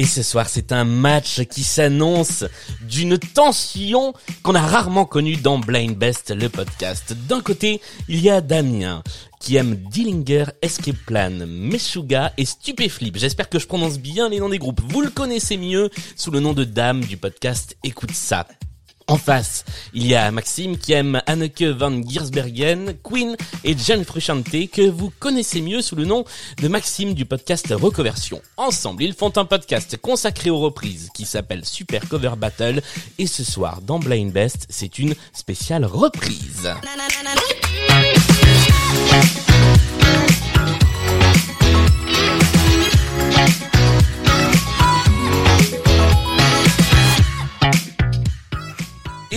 Et ce soir, c'est un match qui s'annonce d'une tension qu'on a rarement connue dans Blind Best, le podcast. D'un côté, il y a Damien, qui aime Dillinger, Escape Plan, Meshuga et Stupéflip. J'espère que je prononce bien les noms des groupes. Vous le connaissez mieux sous le nom de Dame du podcast Écoute ça. En face, il y a Maxime qui aime Anneke van Giersbergen, Queen et Jeanne Frusciante que vous connaissez mieux sous le nom de Maxime du podcast Recoversion. Ensemble, ils font un podcast consacré aux reprises qui s'appelle Super Cover Battle et ce soir dans Blind Best, c'est une spéciale reprise.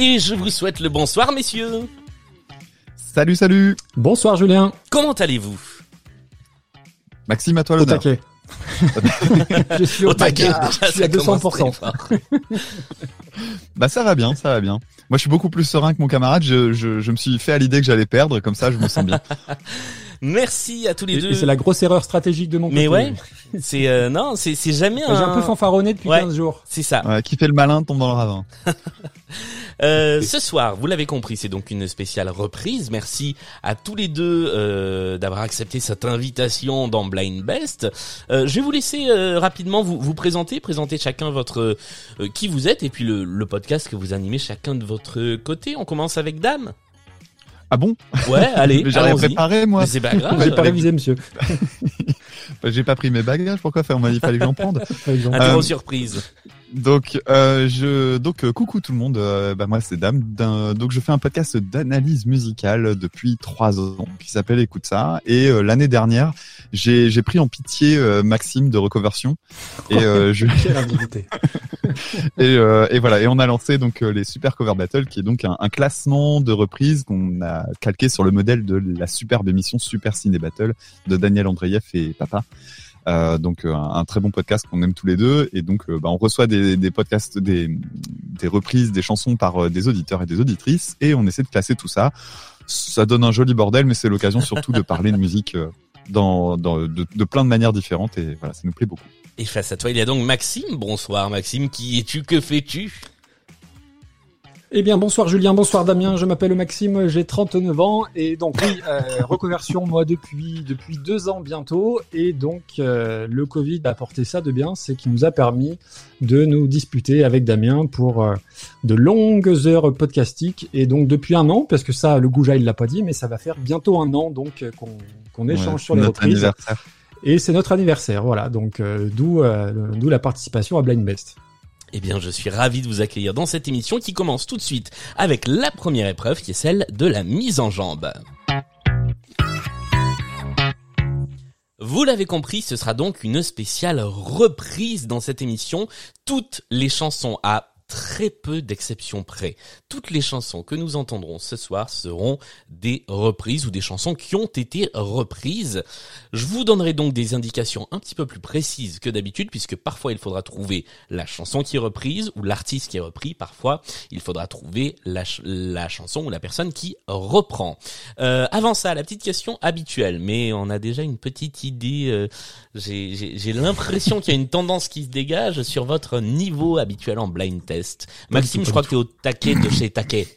Et je vous souhaite le bonsoir messieurs. Salut, salut Bonsoir Julien. Comment allez-vous? Maxime, à toi Au l'honneur. taquet. je suis au, taquet. Je suis à 200%. Bah ça va bien, ça va bien. Moi je suis beaucoup plus serein que mon camarade, je, je, je me suis fait à l'idée que j'allais perdre, comme ça je me sens bien. Merci à tous les Et- deux. et C'est la grosse erreur stratégique de mon côté. Mais ouais, c'est euh, non, c'est c'est jamais J'ai un peu fanfaronné depuis Ouais. 15 jours. C'est ça. Ouais, qui fait le malin tombe dans le ravin. Euh, ce soir, vous l'avez compris, c'est donc une spéciale reprise. Merci à tous les deux euh, d'avoir accepté cette invitation dans Blind Best. Euh, je vais vous laisser euh, rapidement vous, vous présenter, présenter chacun votre euh, qui vous êtes et puis le, le podcast que vous animez chacun de votre côté. On commence avec Dame. Ah bon? Ouais, allez, allons-y. préparé moi. C'est pas grave. J'ai pas révisé, monsieur. J'ai pas pris mes bagages, pourquoi faire? Il fallait que j'en prenne. Interro Euh, surprise. Donc, euh, je, donc euh, coucou tout le monde. Euh, bah, moi c'est Dame. Donc je fais un podcast d'analyse musicale depuis trois ans qui s'appelle Écoute ça. Et euh, l'année dernière, j'ai j'ai pris en pitié euh, Maxime de Recoversion et euh, je Quelle indignité. et, euh, et voilà. Et on a lancé donc euh, les Super Cover Battle, qui est donc un, un classement de reprises qu'on a calqué sur le modèle de la superbe émission Super Ciné Battle de Daniel Andreev et Papa. Euh, donc euh, un, un très bon podcast qu'on aime tous les deux et donc euh, bah, on reçoit des, des podcasts des, des reprises des chansons par euh, des auditeurs et des auditrices et on essaie de classer tout ça ça donne un joli bordel mais c'est l'occasion surtout de parler de musique euh, dans, dans de, de plein de manières différentes et voilà ça nous plaît beaucoup. Et face à toi, il y a donc Maxime. Bonsoir Maxime, qui es-tu? Que fais-tu? Eh bien, bonsoir Julien, bonsoir Damien, je m'appelle Maxime, j'ai 39 ans. Et donc oui, euh, reconversion moi depuis depuis deux ans bientôt. Et donc euh, le Covid a apporté ça de bien, c'est qu'il nous a permis de nous disputer avec Damien pour euh, de longues heures podcastiques. Et donc depuis un an, parce que ça le Gouja il l'a pas dit, mais ça va faire bientôt un an donc euh, qu'on qu'on échange Ouais, sur les notre reprises anniversaire. et c'est notre anniversaire, voilà donc euh, d'où euh, d'où la participation à Blind Best. Eh bien, je suis ravi de vous accueillir dans cette émission qui commence tout de suite avec la première épreuve qui est celle de la mise en jambe. Vous l'avez compris, ce sera donc une spéciale reprise dans cette émission. Toutes les chansons à très peu d'exceptions près. Toutes les chansons que nous entendrons ce soir seront des reprises ou des chansons qui ont été reprises. Je vous donnerai donc des indications un petit peu plus précises que d'habitude puisque parfois il faudra trouver la chanson qui est reprise ou l'artiste qui est repris. Parfois, il faudra trouver la, la chanson ou la personne qui reprend. Euh, avant ça, la petite question habituelle, mais on a déjà une petite idée. euh, j'ai l'impression qu'il y a une tendance qui se dégage sur votre niveau habituel en blind test. Maxime, je crois que tu es au taquet de chez Taquet.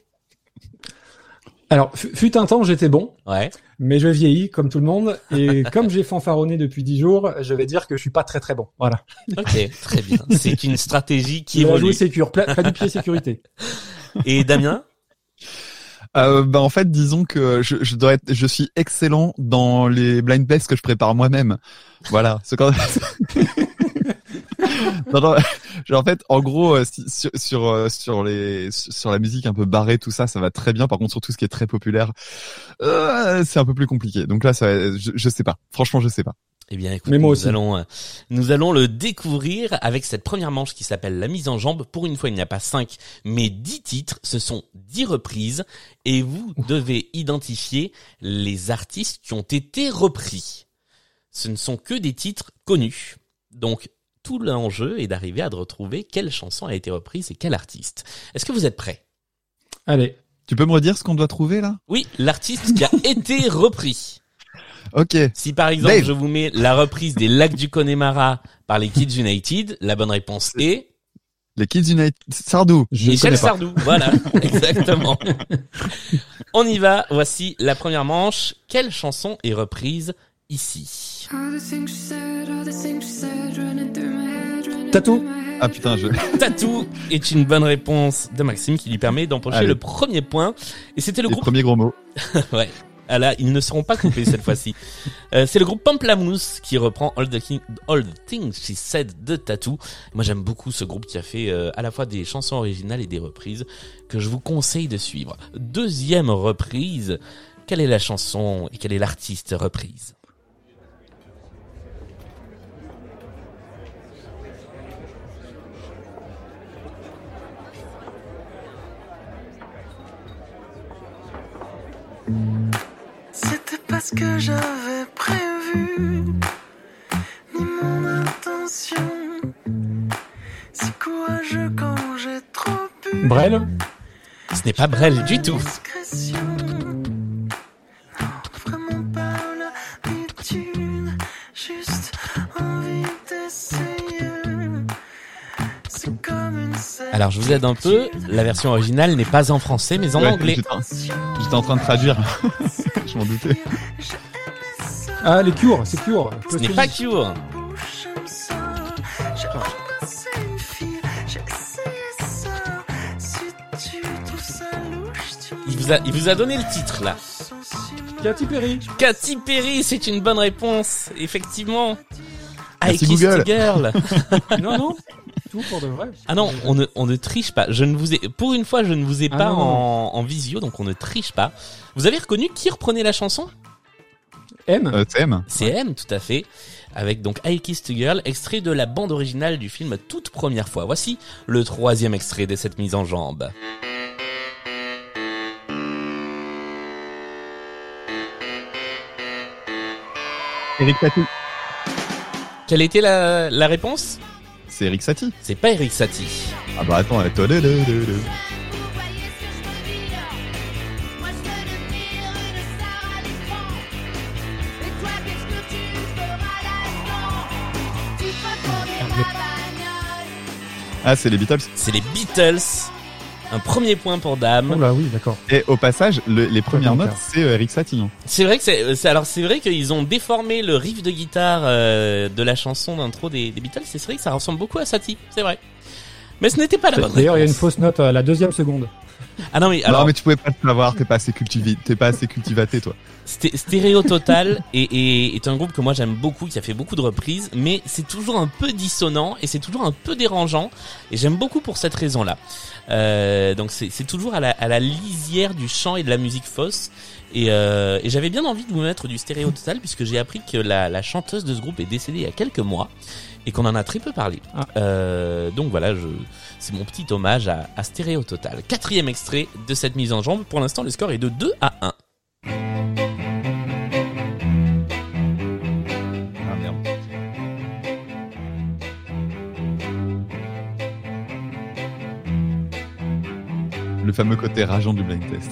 Alors, fut un temps j'étais bon, Ouais. mais je vieillis comme tout le monde et comme j'ai fanfaronné depuis dix jours, je vais dire que je suis pas très très bon. Voilà. Ok, très bien. C'est une stratégie qui Il va évolue. jouer sécure, pla- pas du pied sécurité. Et Damien? Euh, bah en fait, disons que je, je dois être, je suis excellent dans les blind tests que je prépare moi-même. Voilà. Non, non, genre, en fait, en gros, euh, sur sur euh, sur les sur la musique un peu barrée, tout ça, ça va très bien. Par contre, sur tout ce qui est très populaire, euh, c'est un peu plus compliqué. Donc là, ça, je, je sais pas. Franchement, je sais pas. Eh bien, écoute, nous aussi. allons, euh, nous allons le découvrir avec cette première manche qui s'appelle la mise en jambe. Pour une fois, il n'y a pas cinq, mais dix titres. Ce sont dix reprises et vous devez identifier les artistes qui ont été repris. Ce ne sont que des titres connus. Donc, tout l'enjeu est d'arriver à retrouver quelle chanson a été reprise et quel artiste. Est-ce que vous êtes prêts? Allez, Tu peux me redire ce qu'on doit trouver là? Oui, l'artiste qui a été repris. Ok. Si par exemple Dave. je vous mets la reprise des Lacs du Connemara par les Kids United, la bonne réponse est Les Kids United. Sardou. Je Michel. Sardou. Voilà, exactement. On y va. Voici la première manche. Quelle chanson est reprise ici Tatou. Ah putain, je. Tatou est une bonne réponse de Maxime qui lui permet d'empocher le premier point. Et c'était le Les groupe. premiers gros mots. Ouais. Ah là, ils ne seront pas coupés cette fois-ci. Euh, c'est le groupe Pamplamousse qui reprend All the, King- All the Things She Said de Tattoo. Moi, j'aime beaucoup ce groupe qui a fait euh, à la fois des chansons originales et des reprises que je vous conseille de suivre. Deuxième reprise. Quelle est la chanson et quel est l'artiste reprise? C'était pas ce que j'avais prévu, ni mon intention. Si courageux quand j'ai trop bu. Brel? Ce n'est pas Brel du tout. Juste envie d'essayer. C'est comme Alors, je vous aide un peu. La version originale n'est pas en français, mais en Ouais, anglais. J'étais en- train de traduire. je m'en doutais. Ah, les Cure, c'est Cure. Ce n'est pas Cure. vous a, il vous a donné le titre, là. Katy Perry. Katy Perry, c'est une bonne réponse, effectivement. I Merci Kissed Google. a Girl. non, non. Tout pour de vrai. Ah non, on ne, on ne triche pas. Je ne vous ai, pour une fois, je ne vous ai Ah pas non, non, en, en visio, donc on ne triche pas. Vous avez reconnu qui reprenait la chanson? M. Euh, TM. C'est M, tout à fait. Avec donc I Kissed a Girl, extrait de la bande originale du film toute première fois. Voici le troisième extrait de cette mise en jambe. Eric. Quelle était la, la réponse? C'est Eric Satie. C'est pas Eric Satie. Ah bah attends, attends, attends. Ah, c'est les Beatles. C'est les Beatles. Un premier point pour Dame. Oh là, oui, d'accord. Et au passage, le- les premières notes, c'est euh, Eric Satie. C'est vrai que c'est, c'est- alors c'est vrai qu'ils ont déformé le riff de guitare euh, de la chanson d'intro des, des Beatles. C'est vrai que ça ressemble beaucoup à Satie, c'est vrai. Mais ce n'était pas la bonne D'ailleurs, il y a une fausse note à la deuxième seconde. Ah non mais non, alors mais tu pouvais pas le savoir, t'es pas assez cultivé, t'es pas assez cultivaté, toi. Sté- Stéréo Total est, est, est un groupe que moi j'aime beaucoup, qui a fait beaucoup de reprises, mais c'est toujours un peu dissonant et c'est toujours un peu dérangeant. Et j'aime beaucoup pour cette raison-là. Euh, donc c'est toujours à la, à la lisière du chant et de la musique fausse. Et, euh, et j'avais bien envie de vous mettre du Stéréo Total puisque j'ai appris que la, la chanteuse de ce groupe est décédée il y a quelques mois et qu'on en a très peu parlé. Ah. Euh, donc voilà, je, c'est mon petit hommage à, à Stéréo Total. Quatrième extrait de cette mise en jambe. Pour l'instant, le score est de 2 à 1. Le fameux côté rageant du blind test.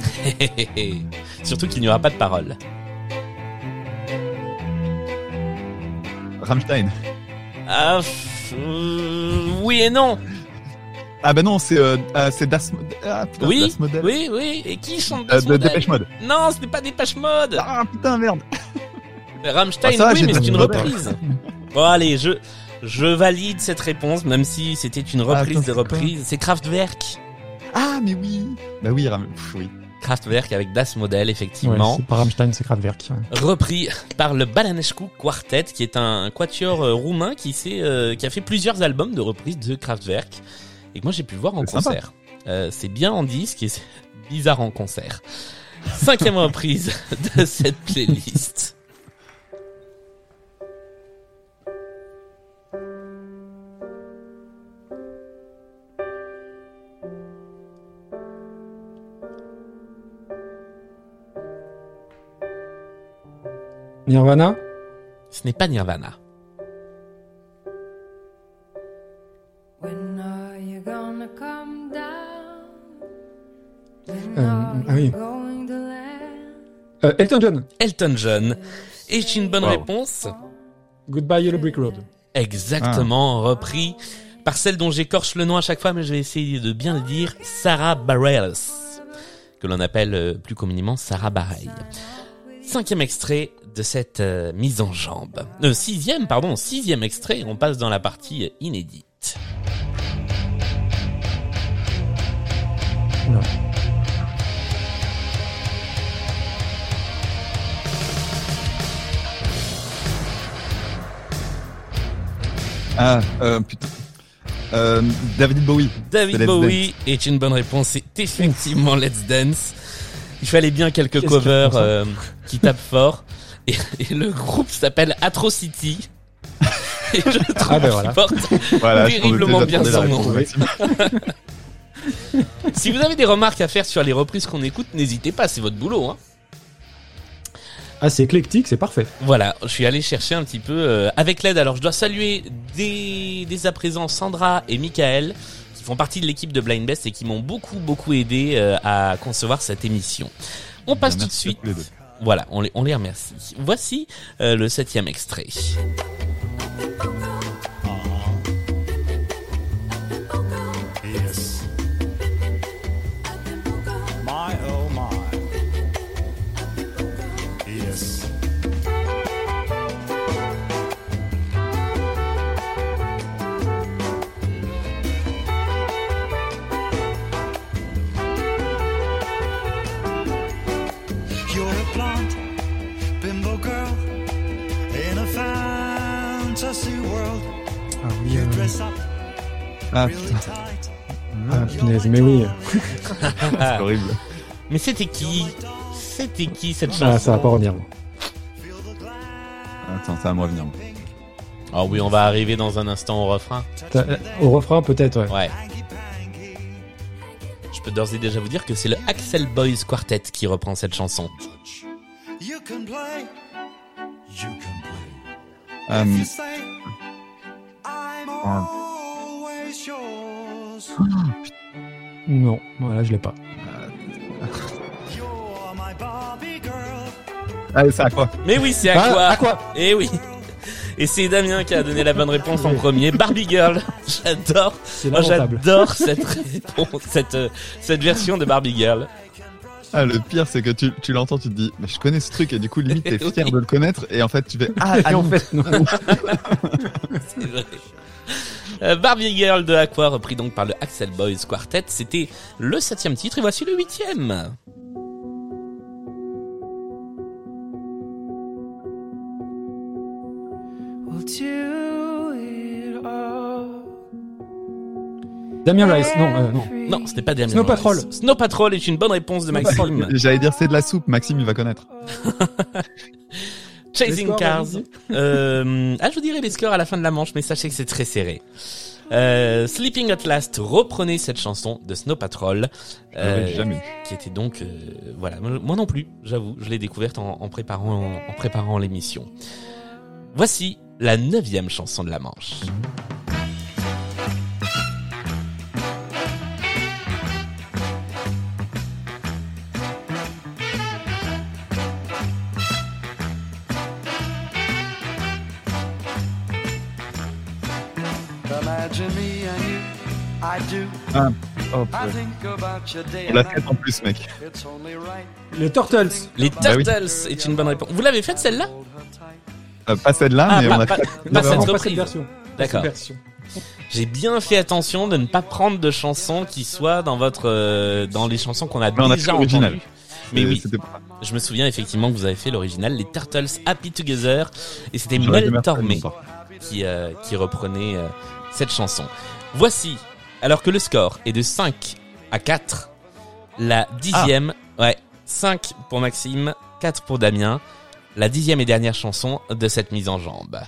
Surtout qu'il n'y aura pas de parole. Rammstein. Ah, euh, oui et non. Ah bah non, c'est euh, ah, c'est Das, ah, putain, Oui, Das Model. oui, oui. Et qui chante Euh, Das Model Dépêche Mode. Non, ce n'est pas Dépêche Mode. Ah putain merde. Rammstein, Ah, oui, mais c'est une reprise. Bon, allez, je, je valide cette réponse, même si c'était une reprise de reprise. C'est Kraftwerk. Ah mais oui. Bah oui, Ram... Pff, oui. Kraftwerk avec Das Model, Ouais, effectivement. c'est pas Rammstein, c'est Kraftwerk. repris par le Balanescu Quartet, qui est un quatuor euh, roumain qui, s'est, euh, qui a fait plusieurs albums de reprises de Kraftwerk et que moi j'ai pu voir en concert. Euh, c'est bien en disque et c'est bizarre en concert. Cinquième reprise de cette playlist. Nirvana? Ce n'est pas Nirvana. When are you gonna come down? Euh, ah oui. Euh, Elton John. Elton John. Et c'est une bonne Wow. réponse? Goodbye Yellow Brick Road. Exactement, repris par celle dont j'écorche le nom à chaque fois, mais je vais essayer de bien le dire, Sarah Bareilles, que l'on appelle euh, plus communément Sarah Bareilles. Cinquième extrait de cette euh, mise en jambe. Euh, sixième, pardon, sixième extrait, on passe dans la partie inédite. Ah, euh, putain. Euh, David Bowie. David Bowie est une bonne réponse, c'est effectivement Let's Dance. Il fallait bien quelques covers euh, qui tapent fort. Et, et le groupe s'appelle Atrocity. Et je trouve Ah ben qu'il voilà. porte Voilà, Terriblement m'en bien son nom. Si vous avez des remarques à faire sur les reprises qu'on écoute, n'hésitez pas, c'est votre boulot. Hein. Ah, c'est éclectique, c'est parfait. Voilà, je suis allé chercher un petit peu euh, avec l'aide. Alors je dois saluer dès, dès à présent Sandra et Michael qui font partie de l'équipe de Blind Best et qui m'ont beaucoup beaucoup aidé euh, à concevoir cette émission. On passe Bien, tout de suite. Voilà, on les, on les remercie. Voici euh, le septième extrait. Girl in a fantasy world. Ah oui, You euh, dress up Ah, really putain, tight. ah, punaise, mais oui. c'est horrible. Mais c'était qui? C'était qui cette chanson Ah, ça va pas revenir. Attends, ça va me revenir. Ah oui, on va arriver dans un instant au refrain. Euh, Au refrain, peut-être, ouais. Ouais. Je peux d'ores et déjà vous dire que c'est le Axel Boys Quartet qui reprend cette chanson. You can play. You can play. If you say, I'm always yours. Non, voilà, je l'ai pas. Ah, c'est à quoi Mais oui, c'est à Ah, quoi à quoi Eh oui. Et c'est Damien qui a donné la bonne réponse en premier. Barbie Girl. J'adore. J'adore cette réponse, cette, euh, cette version de Barbie Girl. Ah, le pire, c'est que tu, tu l'entends, tu te dis, mais je connais ce truc, et du coup, limite, t'es fier Oui. de le connaître, et en fait, tu fais, ah, Et en non. fait, non. C'est vrai. Euh, Barbie Girl de Aqua, repris donc par le Axel Boys Quartet. C'était le septième titre et voici le huitième. Damien Rice, non, euh, non. Non, ce n'est pas Damien Snow Rice. Patrol. Snow Patrol est une bonne réponse de. Maxime. J'allais dire, c'est de la soupe, Maxime, il va connaître. Chasing scores, Cars. Euh, ah, je vous dirai les scores à la fin de la manche, mais sachez que c'est très serré. Euh, Sleeping at Last, reprenez cette chanson de Snow Patrol, euh, jamais. qui était donc, euh, voilà, moi non plus, j'avoue, je l'ai découverte en, en préparant, en préparant l'émission. Voici la neuvième chanson de la manche. I do. Oh, On l'a and fait en plus, mec. It's only right. Les Turtles. Les Bah oui. Turtles est une bonne réponse. Vous l'avez faite celle-là? Euh, pas celle-là, Ah, mais pas- on a pas- fait. pas cette pas reprise. cette version. D'accord. J'ai bien fait attention de ne pas prendre de chansons qui soient dans votre, euh, dans les chansons qu'on a Mais on a déjà fait l'original. entendues. Mais oui, je me souviens effectivement que vous avez fait l'original, les Turtles Happy Together, et c'était Mel Tormé qui, euh, qui reprenait euh, cette chanson. Voici, alors que le score est de 5 à 4, la dixième, ouais, 5 pour Maxime, 4 pour Damien, la dixième et dernière chanson de cette mise en jambe.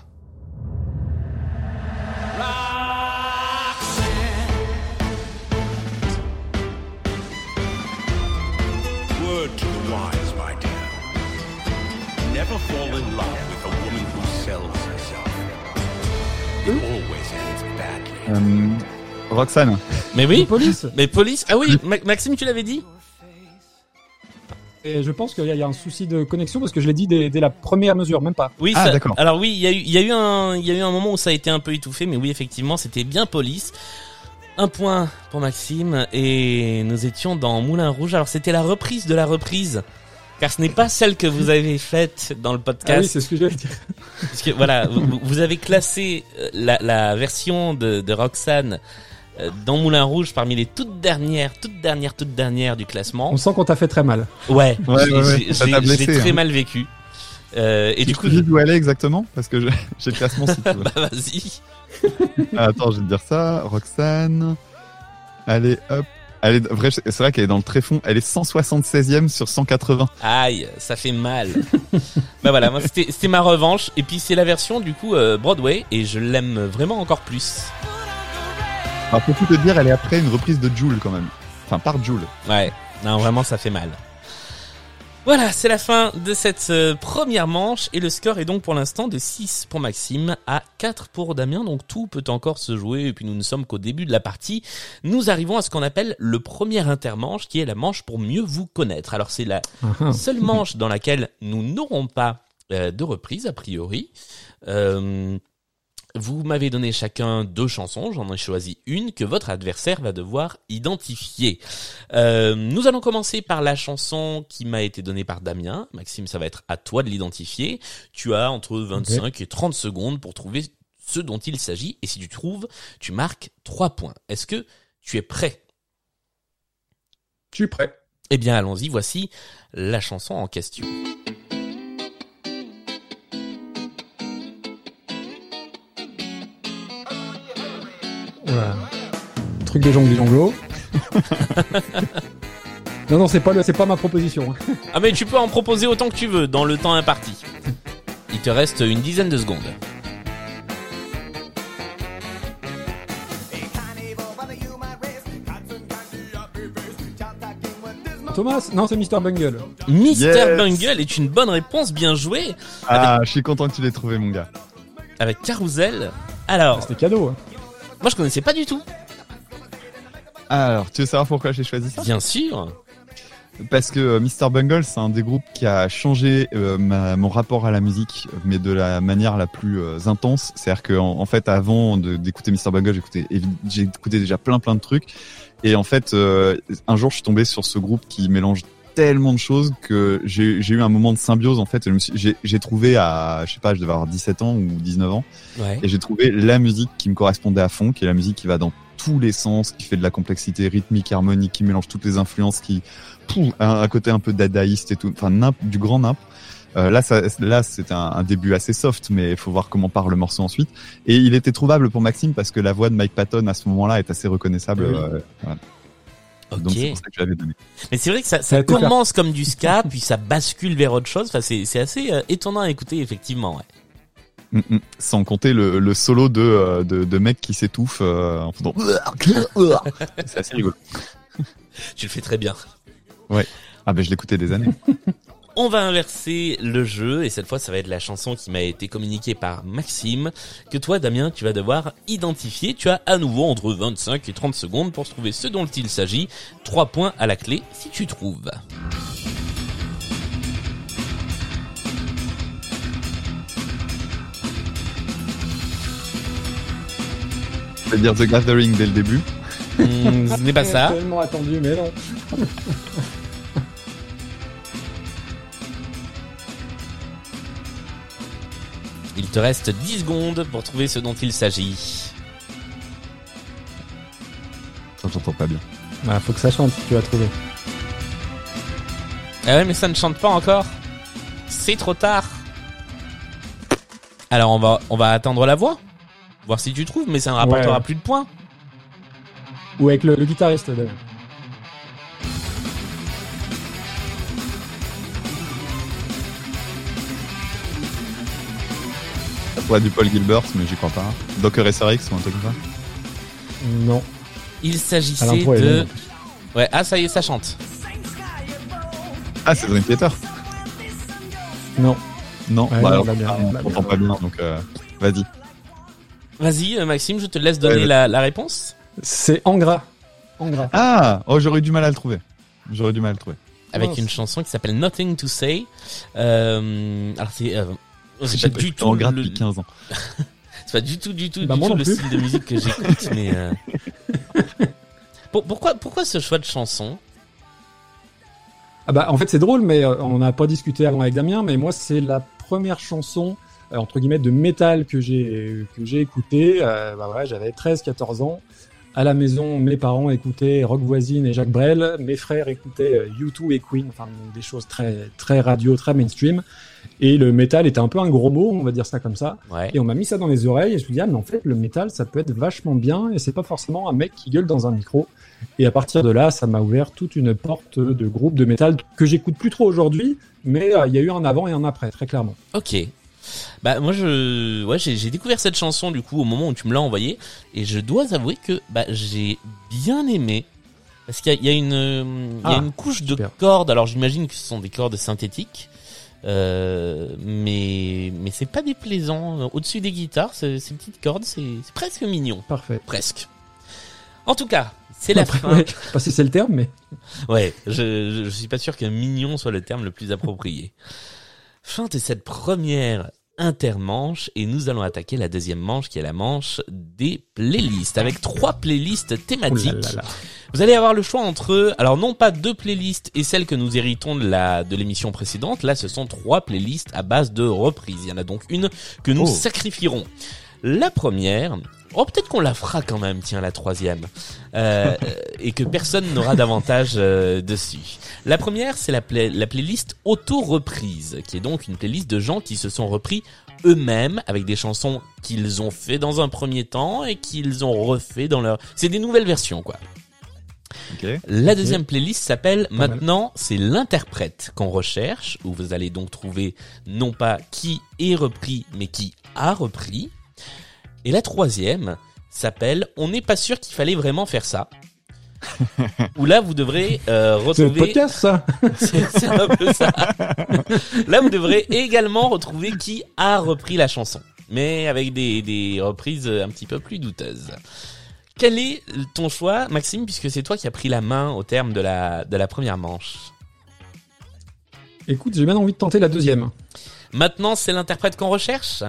Never fall in love with a woman who sells herself. It always ends badly. Euh, Roxane. Mais oui, Police. mais police, ah oui, Ma- Maxime tu l'avais dit Et je pense qu'il y, y a un souci de connexion parce que je l'ai dit dès, dès la première mesure, même pas. Oui, Ah, ça- d'accord. alors oui, il y a eu, il y a eu un, il y a eu un moment où ça a été un peu étouffé, mais oui, effectivement, c'était bien police. Un point pour Maxime et nous étions dans Moulin Rouge. Alors c'était la reprise de la reprise, car ce n'est pas celle que vous avez faite dans le Ah oui, podcast. c'est ce que j'allais dire. parce que voilà, vous, vous avez classé euh, la, la version de, de Roxane euh, dans Moulin Rouge parmi les toutes dernières, toutes dernières, toutes dernières du classement. On sent qu'on t'a fait très mal. Ouais, Ouais, ouais, ouais, j'ai- très hein. mal vécu. Euh, et Et du coup, je où elle est exactement parce que j'ai le classement si tu veux. bah, vas-y. Ah, attends, je vais te dire ça. Roxane. Allez, hop. Elle est, vrai, c'est vrai qu'elle est dans le tréfonds. Elle est 176e sur 180. Aïe, ça fait mal. bah voilà, c'était ma revanche. Et puis c'est la version du coup euh, Broadway et je l'aime vraiment encore plus. Alors, pour tout te dire, elle est après une reprise de Joule quand même. Enfin, par Joule. Ouais, non vraiment ça fait mal. Voilà, c'est la fin de cette euh, première manche et le score est donc pour l'instant de 6 pour Maxime à 4 pour Damien. Donc tout peut encore se jouer et puis nous ne sommes qu'au début de la partie. Nous arrivons à ce qu'on appelle le premier intermanche qui est la manche pour mieux vous connaître. Alors c'est la Ah, seule manche dans laquelle nous n'aurons pas euh, de reprise a priori. Euh, vous m'avez donné chacun deux chansons, j'en ai choisi une que votre adversaire va devoir identifier. Euh, nous allons commencer par la chanson qui m'a été donnée par Damien. Maxime, ça va être à toi de l'identifier. Tu as entre 25 et 30 secondes pour trouver ce dont il s'agit. Et si tu trouves, tu marques 3 points. Est-ce que tu es prêt? Je suis prêt. Eh bien, allons-y, voici la chanson en question. Truc de jongli jonglo. non, non, c'est pas, le- c'est pas ma proposition. hein. Ah mais tu peux en proposer autant que tu veux dans le temps imparti. Il te reste une dizaine de secondes. Thomas Non, c'est Mr. Bungle. Mr. Yes. Bungle est une bonne réponse, bien jouée, Ah, je suis content que tu l'aies trouvé, mon gars. avec Carousel. Alors, C'était cadeau. hein. moi je connaissais pas du tout. Alors, tu veux savoir pourquoi j'ai choisi ça? Bien sûr. Parce que euh, Mr. Bungle, c'est un des groupes qui a changé euh, ma- mon rapport à la musique, mais de la manière la plus euh, intense. C'est-à-dire que en, en fait, avant d'écouter Mr. Bungle, j'écoutais déjà plein plein de trucs. Et en fait, euh, un jour, je suis tombé sur ce groupe qui mélange tellement de choses que j'ai eu un moment de symbiose en fait. j'ai trouvé à, je sais pas, je devais avoir 17 ans ou 19 ans, Ouais. et j'ai trouvé la musique qui me correspondait à fond, qui est la musique qui va dans tous les sens, qui fait de la complexité rythmique, harmonique, qui mélange toutes les influences, qui pouf, a un côté un peu dadaïste et tout, enfin nimp, du grand nimp. Euh, là, ça, là, c'est un, un début assez soft, mais il faut voir comment part le morceau ensuite. Et il était trouvable pour Maxime parce que la voix de Mike Patton à ce moment-là est assez reconnaissable. Oui. euh, voilà. Donc c'est pour ça que je l'avais donné. Mais c'est vrai que ça, Ça commence comme du ska, puis ça bascule vers autre chose. Enfin, c'est c'est assez euh, étonnant à écouter, effectivement. Ouais. Mm, mm. Sans compter le, le solo de, euh, de, de mec qui s'étouffe euh, en faisant. c'est assez rigolo. Tu le fais très bien. Ah ben je l'écoutais des années. On va inverser le jeu et cette fois ça va être la chanson qui m'a été communiquée par Maxime que toi Damien tu vas devoir identifier. Tu as à nouveau entre 25 et 30 secondes pour trouver ce dont il s'agit. 3 points à la clé si tu trouves. Je vais dire The Gathering dès le début. Hmm, ce n'est pas ça. Tellement attendu, mais non. Il te reste 10 secondes pour trouver ce dont il s'agit. Attends, J'entends pas bien. Bah, faut que ça chante si tu vas trouver. Ah ouais mais ça ne chante pas encore. C'est trop tard. Alors on va on va attendre la voix. Voir si tu trouves mais ça ne rapportera Ouais. plus de points. Ou avec le, le guitariste. d'ailleurs. Ça pourrait être du Paul Gilbert, mais j'y crois pas. Docker SRX ou un truc comme ça. Non. Il s'agissait de. Ouais, ah ça y est, ça chante. Ah, c'est Dream Theater. Non. Non, Ouais, bah, non, alors, on l'a bien, ah, on l'a on bien. entend pas bien, donc euh, vas-y. Vas-y euh, Maxime, je te laisse donner Ouais, la, la réponse. C'est Angra. Angra. Ah, oh, j'aurais du mal à le trouver. J'aurais du mal à le trouver. avec Mince. une chanson qui s'appelle Nothing to Say. Euh, alors c'est euh, c'est pas du tout grade le- depuis 15 ans. c'est pas du tout du tout Bah, du tout le plus. style de musique que j'écoute mais euh, pour- pourquoi pourquoi ce choix de chanson? Ah bah en fait c'est drôle, mais euh, on n'a pas discuté avant avec Damien, mais moi c'est la première chanson euh, entre guillemets de métal que j'ai que j'ai écouté. Euh, bah ouais, j'avais 13-14 ans. À la maison, mes parents écoutaient Rock Voisine et Jacques Brel, mes frères écoutaient euh, U2 et Queen, enfin des choses très très radio, très mainstream. Et le métal était un peu un gros mot, on va dire ça comme ça. ouais Et on m'a mis ça dans les oreilles et je me suis dit, ah, mais en fait, le métal, ça peut être vachement bien et c'est pas forcément un mec qui gueule dans un micro. Et à partir de là, ça m'a ouvert toute une porte de groupes de métal que j'écoute plus trop aujourd'hui, mais euh, il y a eu un avant et un après, très clairement. Ok. Bah moi je ouais j'ai j'ai découvert cette chanson du coup au moment où tu me l'as envoyée. Et je dois avouer que bah j'ai bien aimé. Parce qu'il y a, il y a une il y a Ah, une couche de cordes. Alors j'imagine que ce sont des cordes synthétiques. Euh, mais mais c'est pas déplaisant. Au-dessus des guitares ce- ces petites cordes c'est c'est presque mignon. Parfait. presque. En tout cas c'est la fin. ouais, pas si c'est le terme, mais Ouais, je, je, je suis pas sûr que mignon soit le terme le plus approprié. Fin de cette première intermanche et nous allons attaquer la deuxième manche qui est la manche des playlists avec trois playlists là thématiques. là là. Vous allez avoir le choix entre alors non pas deux playlists et celle que nous héritons de la de l'émission précédente, là ce sont trois playlists à base de reprises. Il y en a donc une que nous Oh. sacrifierons. La première, oh peut-être qu'on la fera quand même, tiens la troisième, euh, et que personne n'aura d'avantage euh, dessus. La première, c'est la, play- la playlist auto-reprise, qui est donc une playlist de gens qui se sont repris eux-mêmes avec des chansons qu'ils ont fait dans un premier temps et qu'ils ont refait dans leur... C'est des nouvelles versions, quoi. Ok. La deuxième playlist s'appelle. Maintenant, c'est l'interprète qu'on recherche, où vous allez donc trouver non pas qui est repris, mais qui a repris. Et la troisième s'appelle On n'est pas sûr qu'il fallait vraiment faire ça. où là, vous devrez euh, C'est retrouver... podcast, ça C'est c'est un peu ça. Là, vous devrez également retrouver qui a repris la chanson, mais avec des, des reprises un petit peu plus douteuses. Quel est ton choix, Maxime, puisque c'est toi qui as pris la main au terme de la, de la première manche? Écoute, j'ai bien envie de tenter la deuxième. Maintenant, c'est l'interprète qu'on recherche?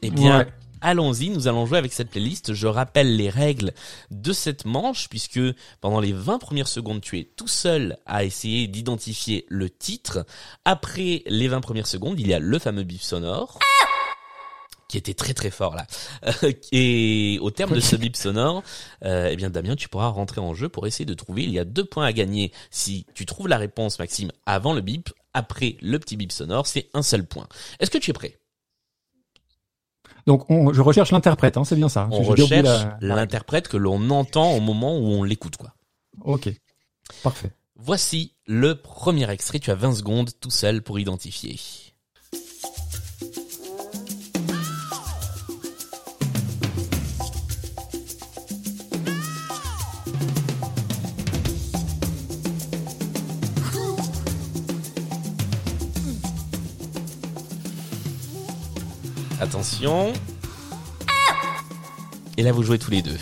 Eh bien, Ouais. Allons-y, nous allons jouer avec cette playlist. Je rappelle les règles de cette manche, puisque pendant les 20 premières secondes, tu es tout seul à essayer d'identifier le titre. Après les 20 premières secondes, il y a le fameux bip sonore. qui était très très fort là. Et au terme de ce bip sonore, euh, eh bien Damien, tu pourras rentrer en jeu pour essayer de trouver. Il y a deux points à gagner si tu trouves la réponse, Maxime, avant le bip. Après le petit bip sonore, c'est un seul point. Est-ce que tu es prêt? Donc, on- je recherche l'interprète, hein, c'est bien ça. On recherche la- l'interprète que l'on entend au moment où on l'écoute, quoi. Ok, parfait. Voici le premier extrait. Tu as 20 secondes tout seul pour identifier. Attention. Et là, vous jouez tous les deux.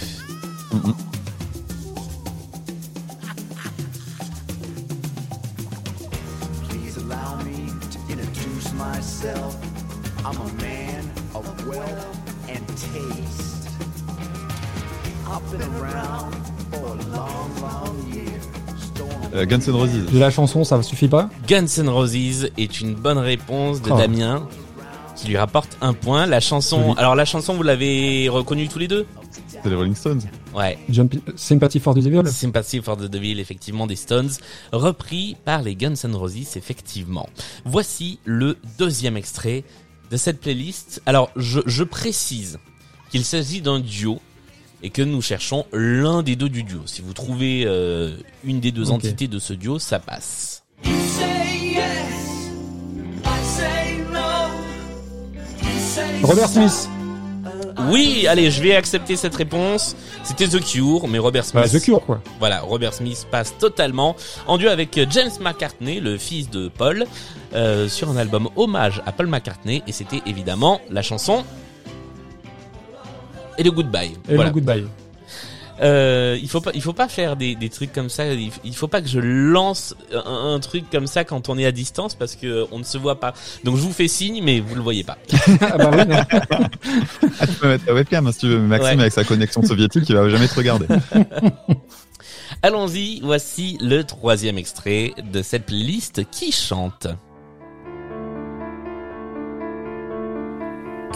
Please allow me to introduce myself. I'm a man of wealth and taste. I've been around for a long, long year. Storm Euh, Guns N' Roses. La chanson, ça suffit pas? Guns N' Roses est une bonne réponse de Oh. Damien qui lui rapporte un point. La chanson, alors la chanson vous l'avez reconnue tous les deux? C'est les Rolling Stones. Ouais. Jump... Sympathy for the Devil Sympathy for the Devil, effectivement, des Stones, repris par les Guns N' Roses, effectivement. Voici le deuxième extrait de cette playlist. Alors, je, je précise qu'il s'agit d'un duo et que nous cherchons l'un des deux du duo. Si vous trouvez euh, une des deux entités de ce duo, ça passe. Robert Smith Oui, allez, je vais accepter cette réponse. C'était The Cure, mais Robert Smith. Bah, The Cure, quoi. Voilà, Robert Smith passe totalement en duo avec James McCartney, le fils de Paul, euh, sur un album hommage à Paul McCartney, et c'était évidemment la chanson et le Goodbye. Et voilà. le Goodbye. Euh, il faut pas, il faut pas faire des, des trucs comme ça. Il, il faut pas que je lance un, un truc comme ça quand on est à distance parce que on ne se voit pas. Donc je vous fais signe, mais vous le voyez pas. ah bah oui, non. Ah, tu peux mettre la webcam hein, si tu veux. Maxime Ouais. avec sa connexion soviétique, il va jamais te regarder. Allons-y. Voici le troisième extrait de cette playlist qui chante.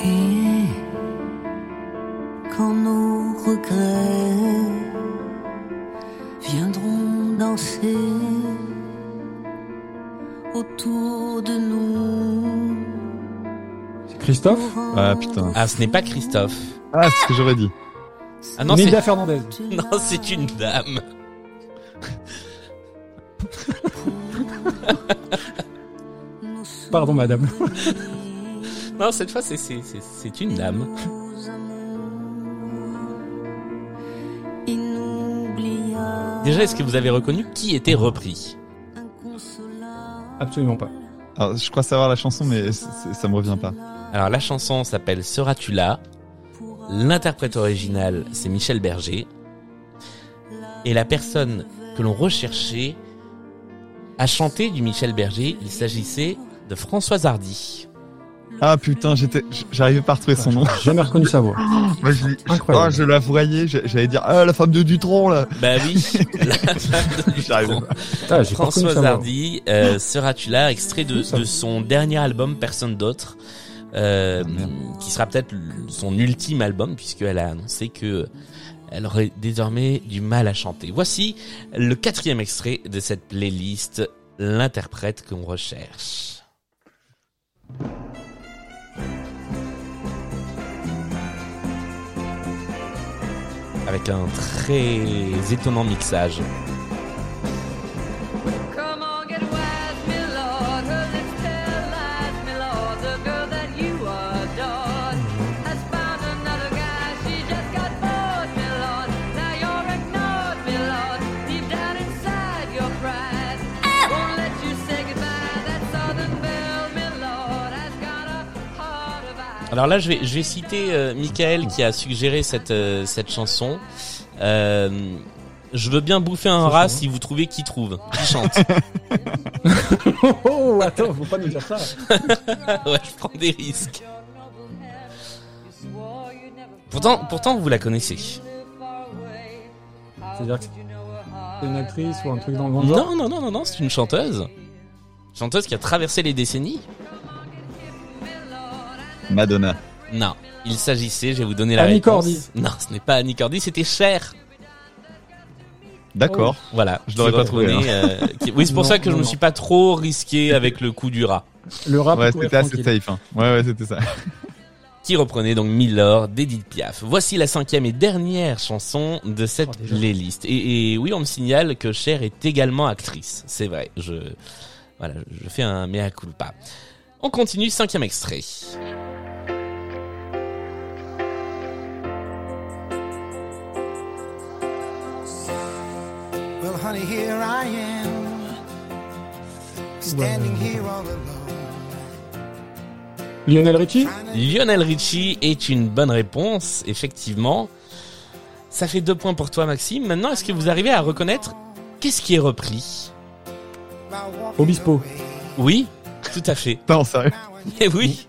Et quand nos regrets viendront danser autour de nous. C'est Christophe? Ah putain. Ah, ce n'est pas Christophe. Ah, c'est ce que j'aurais dit. Ah non, c'est Fernandez. non, c'est une dame. Pardon, madame. Non, cette fois, c'est c'est c'est c'est une dame. Déjà, est-ce que vous avez reconnu qui était repris? Absolument pas. Alors, je crois savoir la chanson, mais ça me revient pas. Alors la chanson s'appelle Seras-tu là? L'interprète original c'est Michel Berger. Et la personne que l'on recherchait a chanté du Michel Berger. Il s'agissait de Françoise Hardy. Ah putain, j'étais, j'arrivais pas à retrouver son nom. J'ai jamais reconnu sa voix. Moi, je. Oh, je la voyais, j'allais dire, ah, la femme de Dutron, là. Bah oui, la femme de. Ah, Françoise. Hardy, euh, Seras-tu là Extrait de, de son dernier album Personne d'autre. Euh, Ah, qui sera peut-être son ultime album puisqu'elle a annoncé que elle aurait désormais du mal à chanter. Voici le quatrième extrait de cette playlist, l'interprète qu'on recherche. Avec un très étonnant mixage. Alors là, je vais, je vais citer euh, Michael qui a suggéré cette, euh, cette chanson. Euh, je veux bien bouffer un rat si vous trouvez qui trouve, qui chante. Oh, attends, faut pas nous dire ça. ouais, je prends des risques. Pourtant, pourtant, vous la connaissez. C'est-à-dire que c'est une actrice ou un truc dans le genre. Non, non, non, non, non, c'est une chanteuse. Chanteuse qui a traversé les décennies. Madonna. Non, il s'agissait, je vais vous donner la Annie réponse. Cordy. Non, ce n'est pas Annie Cordy, c'était Cher. D'accord. Voilà, Je l'aurais pas trouvé, reprenait, euh, qui- Oui, c'est pour Non, ça que je non, me suis pas trop risqué avec le coup du rat. Le rap. Ouais, c'était assez safe, hein. Ouais, ouais, c'était ça. qui reprenait donc Miller d'Edith Piaf. Voici la cinquième et dernière chanson de cette Oh, playlist. Et, et oui, on me signale que Cher est également actrice. C'est vrai. Je voilà, je fais un mea culpa. On continue, cinquième extrait. Well, honey, here I am, standing here all alone. Lionel Richie Lionel Richie est une bonne réponse, effectivement. Ça fait deux points pour toi, Maxime. Maintenant, est-ce que vous arrivez à reconnaître qu'est-ce qui est repris? Obispo. Oui, tout à fait. Non, sérieux. Eh oui,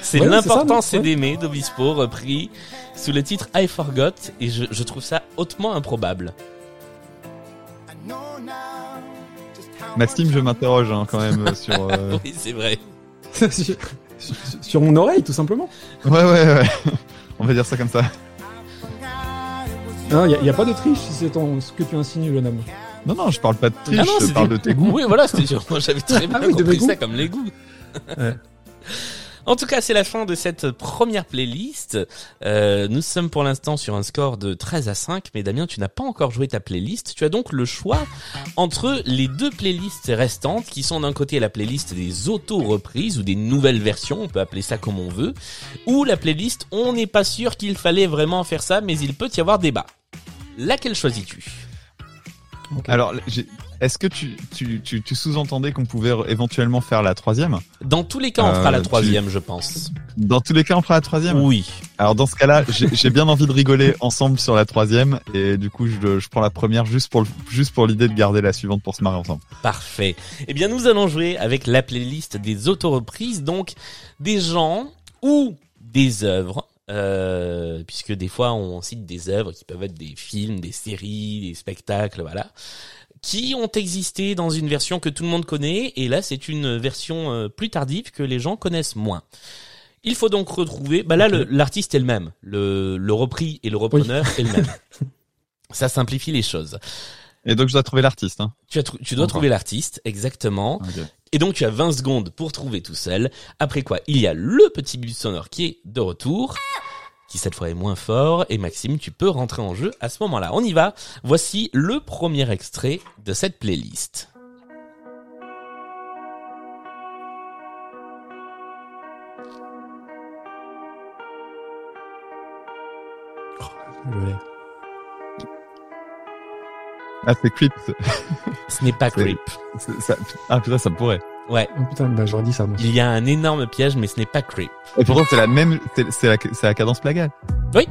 c'est Ouais, Ouais. d'aimer d'Obispo repris sous le titre I Forgot et je, je trouve ça hautement improbable. Maxime, je m'interroge hein, quand même euh, sur. euh, Oui, c'est vrai. sur, mon oreille, tout simplement. Ouais, ouais, ouais. On va dire ça comme ça. Non, il y, a pas de triche si c'est ton, ce que tu insinues, jeune homme. Non, non, je parle pas de triche, Ah non, je parle de tes goûts. Oui, voilà, c'était sûr. Moi, j'avais très bien Ah oui, de mes compris goûts. ça comme les goûts. Ouais. En tout cas, c'est la fin de cette première playlist. Euh, nous sommes pour l'instant sur un score de 13 à 5, mais Damien, tu n'as pas encore joué ta playlist. Tu as donc le choix entre les deux playlists restantes, qui sont d'un côté la playlist des auto-reprises ou des nouvelles versions, on peut appeler ça comme on veut, ou la playlist on n'est pas sûr qu'il fallait vraiment faire ça, mais il peut y avoir débat. Laquelle choisis-tu? Alors, est-ce que tu, tu, tu, tu sous-entendais qu'on pouvait éventuellement faire la troisième Dans tous les cas, on fera Euh, la tu- troisième, je pense. Dans tous les cas, on fera la troisième. Oui. Alors dans ce cas-là, j'ai j'ai bien envie de rigoler ensemble sur la troisième et du coup, je, je prends la première juste pour le- juste pour l'idée de garder la suivante pour se marrer ensemble. Parfait. Eh bien, nous allons jouer avec la playlist des autoreprises, donc des gens ou des œuvres, euh, puisque des fois on cite des œuvres qui peuvent être des films, des séries, des spectacles, voilà, qui ont existé dans une version que tout le monde connaît, et là c'est une version euh, plus tardive que les gens connaissent moins. Il faut donc retrouver, bah là l'artiste est le même, le, le repris et le repreneur est le même. Ça simplifie les choses. Et donc, je dois trouver l'artiste. Hein. Tu, as tu dois Encore. trouver l'artiste, exactement. Ok. Et donc tu as 20 secondes pour trouver tout seul. Après quoi, il y a le petit but sonore qui est de retour, qui cette fois est moins fort. Et Maxime, tu peux rentrer en jeu à ce moment-là. On y va. Voici le premier extrait de cette playlist. Je l'ai. Ah, c'est Creep. Ce n'est pas Creep. Ah putain, ça pourrait. Ouais, Oh putain, bah j'aurais dit ça moi. il y a un énorme piège, mais ce n'est pas Creep. Et pourtant, c'est la même, c'est la, c'est la cadence plagale. Oui.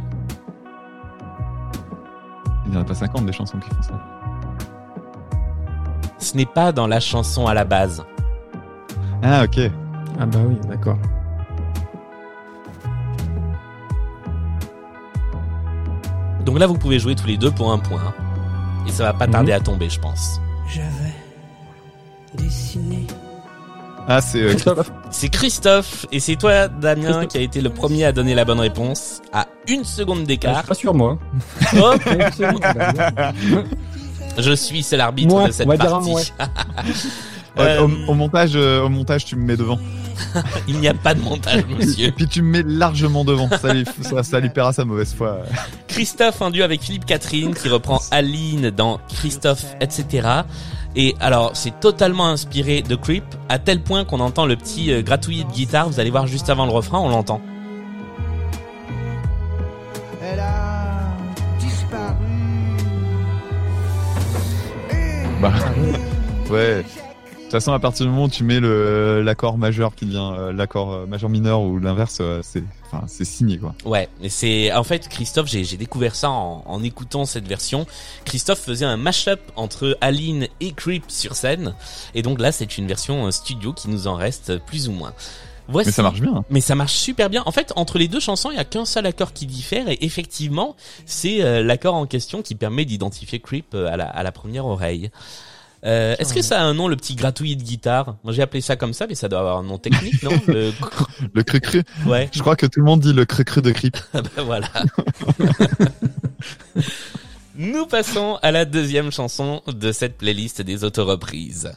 Il n'y en a pas 50 des chansons qui font ça. Ce n'est pas dans la chanson à la base. Ah, ok. Ah bah oui, d'accord. Donc là, vous pouvez jouer tous les deux pour un point. Et ça va pas tarder Mhm. à tomber, je pense. Ah, c'est euh, Christophe. C'est Christophe, et c'est toi, Damien, Christophe. qui a été le premier à donner la bonne réponse à une seconde Je d'écart. suis pas sûr moi. Hop, je suis seul arbitre Moi, de cette on va dire un partie. moi. au, Euh, au- au montage, euh, au montage, tu me mets devant. Il n'y a pas de montage, Et monsieur. puis tu me mets largement devant. Ça lui, ça, ça lui paiera sa mauvaise foi. Christophe, un duo avec Philippe Catherine, qui reprend Aline dans Christophe, etc. Et alors, c'est totalement inspiré de Creep, à tel point qu'on entend le petit euh, gratouillis de guitare. Vous allez voir juste avant le refrain, on l'entend. Elle a disparu. Bah, ouais. De toute façon, à partir du moment où tu mets le l'accord majeur qui devient euh, l'accord euh, majeur mineur ou l'inverse, euh, c'est, enfin, c'est signé quoi. Ouais, mais c'est en fait Christophe, j'ai j'ai découvert ça en, en écoutant cette version. Christophe faisait un mash-up entre Aline et Creep sur scène, et donc là c'est une version studio qui nous en reste plus ou moins. Voici. Mais ça marche bien. hein. Mais ça marche super bien. En fait, entre les deux chansons, il y a qu'un seul accord qui diffère, et effectivement, c'est l'accord en question qui permet d'identifier Creep à la, à la première oreille. Euh, Est-ce que ça a un nom, le petit gratouillis de guitare? Moi, j'ai appelé ça comme ça, mais ça doit avoir un nom technique, non? Le- Le cru cru. Ouais. Je crois que tout le monde dit le cru cru de Creep. Ah bah voilà. Nous passons à la deuxième chanson de cette playlist des autoreprises.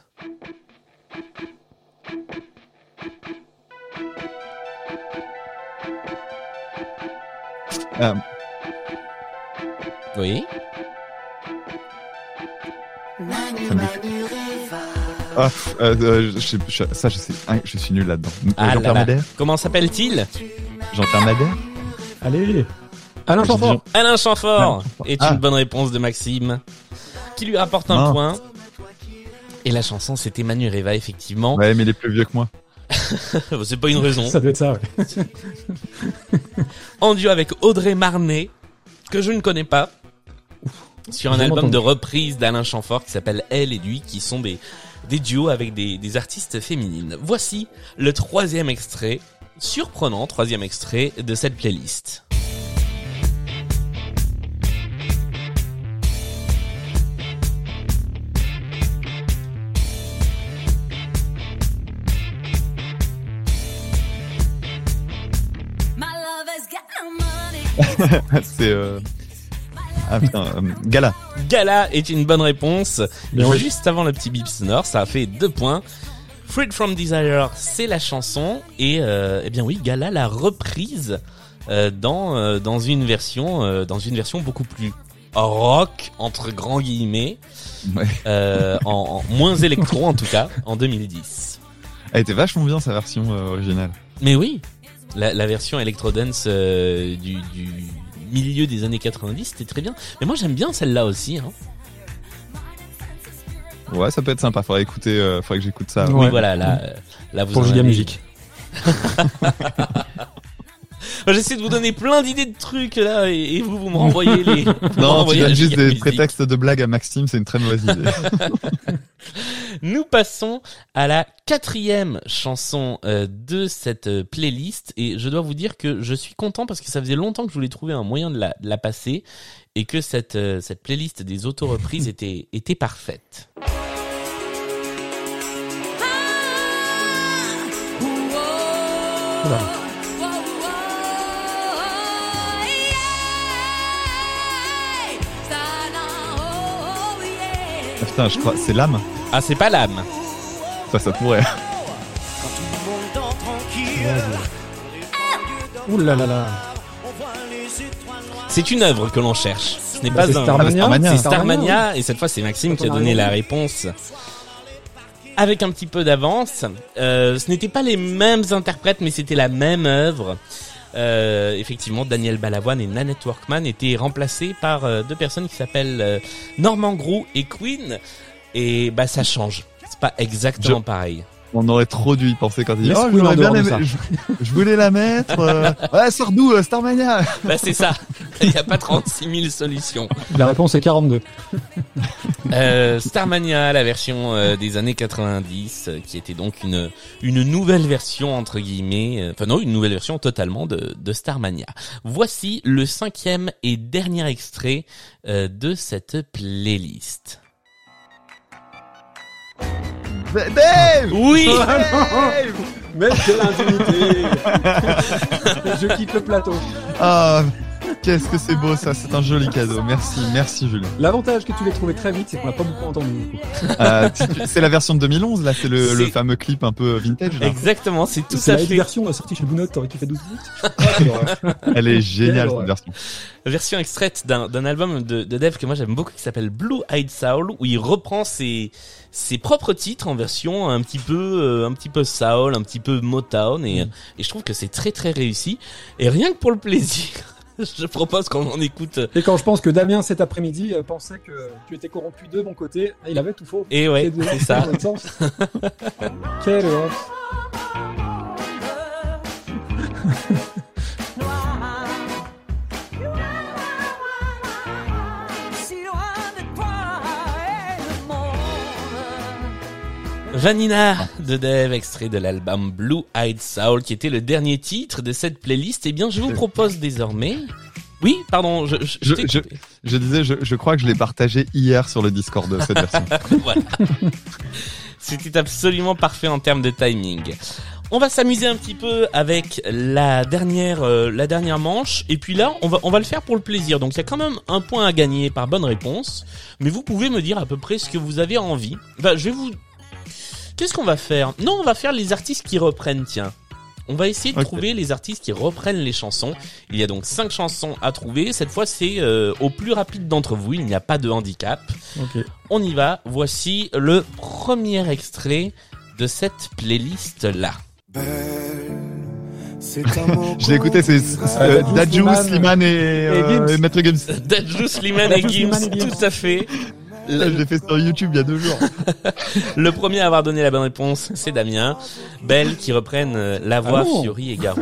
Euh, Oui. Ça me Ah, euh, euh, je ça je sais. Ah, je suis nul là-dedans. Ah Jean-Pierre là. Madère. Comment s'appelle-t-il? Jean-Pierre Madère. Allez. Alain J'ai dit Chamfort. Alain Chamfort Alain Chamfort. est Ah. une bonne réponse de Maxime, qui lui rapporte un point. Et la chanson, c'était Manu Reva, effectivement. Ouais, mais il est plus vieux que moi. C'est pas une raison. Ça doit être ça. ouais. en duo avec Audrey Marnet, que je ne connais pas, sur un album entendu. de reprise d'Alain Chamfort qui s'appelle Elle et lui, qui sont des, des duos avec des, des artistes féminines. Voici le troisième extrait, surprenant troisième extrait de cette playlist. My lover's got no money. c'est. Euh... Ah putain, euh, Gala. Gala est une bonne réponse. Bien. Juste avant le petit bip sonore, ça a fait deux points. Freed from Desire, c'est la chanson et euh, eh bien oui, Gala l'a reprise euh, dans euh, dans une version euh, dans une version beaucoup plus rock entre grands guillemets, Ouais. euh, en, en- moins électro en tout cas en 2010. Elle était vachement bien sa version originale. Mais oui, la, la version electro dance euh, du, du milieu des années 90, c'était très bien. Mais moi j'aime bien celle-là aussi. Hein. Ouais, ça peut être sympa. Faudrait écouter, euh, faudrait que j'écoute ça. Ouais. Oui, voilà, là, euh, là vous Pour en Giga avez- Musique. J'essaie de vous donner plein d'idées de trucs là et, et vous vous me renvoyez les. Non, tu donnes juste des Musique. prétextes de blagues à Maxime, c'est une très mauvaise idée. Nous passons à la quatrième chanson euh, de cette euh, playlist et je dois vous dire que je suis content parce que ça faisait longtemps que je voulais trouver un moyen de la, de la passer et que cette euh, cette playlist des auto-reprises était était parfaite. Voilà. Ah, putain, je crois, c'est l'âme. Ah c'est pas l'âme. Ça, ça pourrait. Ouh là là là. C'est une œuvre que l'on cherche. Ce n'est Bah, pas c'est un. Starmania. Starmania. C'est Starmania, Starmania et cette fois c'est Maxime qui a on a donné la réponse avec un petit peu d'avance. Euh, ce n'étaient pas les mêmes interprètes mais c'était la même œuvre. Euh, effectivement, Daniel Balavoine et Nanette Workman étaient remplacés par euh, deux personnes qui s'appellent euh, Norman Grou et Queen. Et bah ça change. C'est pas exactement pareil. On aurait trop dû y penser quand il dit Oh, j'aurais en bien aimé- je, je voulais la mettre. euh, Ouais, sors d'où, euh, Starmania Bah c'est ça. Il n'y a pas 36 000 solutions. La réponse est 42. Euh, Starmania, la version euh, des années 90, euh, qui était donc une une nouvelle version entre guillemets, euh, enfin non, une nouvelle version totalement de, de Starmania. Voici le cinquième et dernier extrait euh, de cette playlist. Dave Oui, Mais quelle indignité. Je quitte le plateau. Ah, qu'est-ce que c'est beau ça, c'est un joli cadeau. Merci, merci Julien. L'avantage que tu l'aies trouvé très vite, c'est qu'on l'a pas beaucoup entendu. Euh, c'est la version de 2011 là, c'est le, le fameux clip un peu vintage. Là. exactement, c'est tout C'est à la fait. version euh, sortie chez Blue Note, t'aurais kiffé 12 minutes. Elle est géniale cette version. version extraite d'un d'un album de, de Dev que moi j'aime beaucoup qui s'appelle Blue Eyed Soul où il reprend ses ses propres titres en version un petit peu euh, un petit peu soul, un petit peu Motown et, Mm. et je trouve que c'est très très réussi et rien que pour le plaisir. Je propose qu'on en écoute. Et quand je pense que Damien cet après-midi euh, pensait que tu étais corrompu de mon côté, il avait tout faux. Et ouais, c'est ça. Quelle Vanina de Dev, extrait de l'album Blue Eyed Soul, qui était le dernier titre de cette playlist. Eh bien, je vous propose désormais. Oui, pardon, je, je, Je- je-. Je disais, je, je crois que je l'ai partagé hier sur le Discord de cette version. voilà. C'était absolument parfait en termes de timing. On va s'amuser un petit peu avec la dernière euh, la dernière manche et puis là on va on va le faire pour le plaisir. Donc il y a quand même un point à gagner par bonne réponse, mais vous pouvez me dire à peu près ce que vous avez envie. Bah je vais vous Qu'est-ce qu'on va faire? Non, on va faire les artistes qui reprennent, tiens. On va essayer de trouver les artistes qui reprennent les chansons. Il y a donc cinq chansons à trouver. Cette fois, c'est euh, au plus rapide d'entre vous. Il n'y a pas de handicap. On y va. Voici le premier extrait de cette playlist-là. Je l'ai écouté, c'est euh, Dadju, Dadju, Slimane et, euh, Gims. et Maître Gims, Slimane et Gims. tout à fait. Là, je l'ai fait sur YouTube il y a deux jours. Le premier à avoir donné la bonne réponse, c'est Damien. Belle qui reprennent euh, la voix bon Fiori et Garou.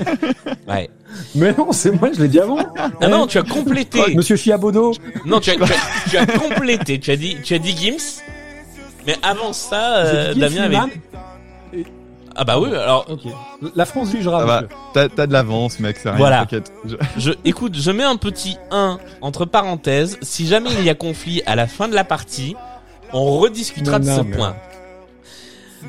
ouais. Mais non, c'est moi, je l'ai dit avant. Ah non, tu as complété. Monsieur Chiabodo. Non, tu as, tu, as, tu as complété. Tu as dit, tu as dit Gims. Mais avant ça, euh, Damien avait. Ah bah oui. Alors, Ok. La France jugera. Va. monsieur. T'as t'as de l'avance, mec, c'est rien, Voilà. t'inquiète. Je- je, écoute, je mets un petit 1 entre parenthèses. Si jamais il y a conflit à la fin de la partie, on rediscutera Non, de non, ce mais- point.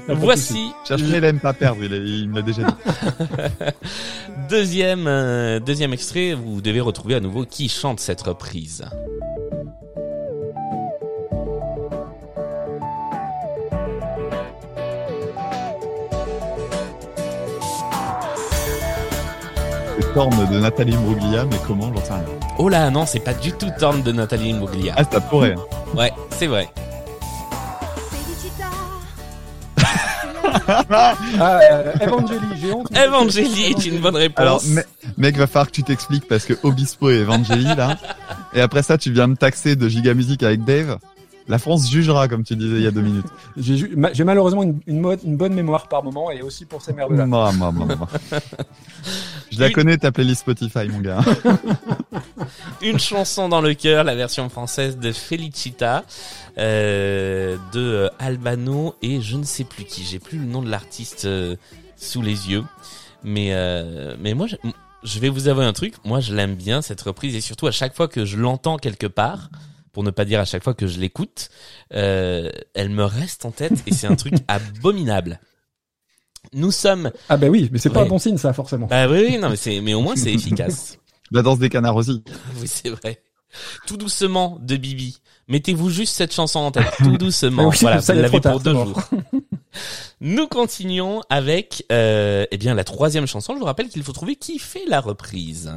Pas de souci. Voici Cherche il aime pas perdre, il, est- il me l'a déjà dit. deuxième euh, deuxième extrait. Vous devez retrouver à nouveau qui chante cette reprise. C'est Torn de Nathalie Bruglia, mais comment, j'en sais rien. Oh là, non, c'est pas du tout Torn de Nathalie Imbruglia. Ah, ça pourrait. hein. Ouais, c'est vrai. Ah, euh, Evangeli, j'ai honte. Evangélie est une bonne réponse. Alors, me- mec, va falloir que tu t'expliques parce que Obispo et Evangeli, là. Et après ça, tu viens me taxer de Giga Music avec Dave. La France jugera, comme tu disais il y a deux minutes. J'ai malheureusement une, une, mo- une bonne mémoire par moment et aussi pour ces merdes-là. Ma, ma, ma, ma. Je la Une- connais, ta playlist Spotify, mon gars. Une chanson dans le cœur, la version française de Felicita, euh, de Albano et je ne sais plus qui. J'ai plus le nom de l'artiste euh, sous les yeux, mais euh, mais moi je, je vais vous avouer un truc. Moi je l'aime bien cette reprise et surtout à chaque fois que je l'entends quelque part, pour ne pas dire à chaque fois que je l'écoute, euh, elle me reste en tête et c'est un truc abominable. Nous sommes. Ah bah oui, mais c'est pas un bon signe ça forcément. Bah oui, oui, non mais c'est mais au moins c'est efficace. La danse des canards aussi. Oui, c'est vrai. Tout doucement de Bibi. Mettez-vous juste cette chanson en tête. Tout doucement. Oui, voilà, ça vous l'avez pour deux jours. Nous continuons avec, euh, eh bien, la troisième chanson. Je vous rappelle qu'il faut trouver qui fait la reprise.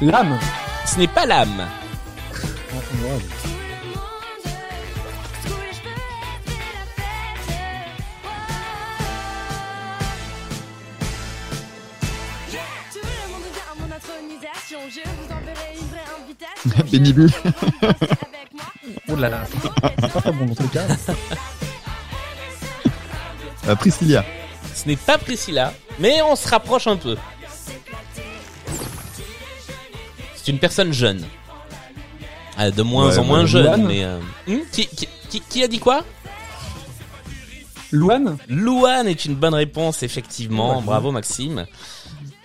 L'âme. Ce n'est pas l'âme. Benny B. avec moi. Oh là là. Pas très bon dans tous les cas. Euh, Priscilla. Ce n'est pas Priscilla, mais on se rapproche un peu. C'est une personne jeune. Ah, de moins Ouais, en moins jeune, Louane. mais... euh, hmm, qui, qui, qui, qui a dit quoi? Louane? Louane est une bonne réponse, effectivement. Ouais. Bravo, Maxime.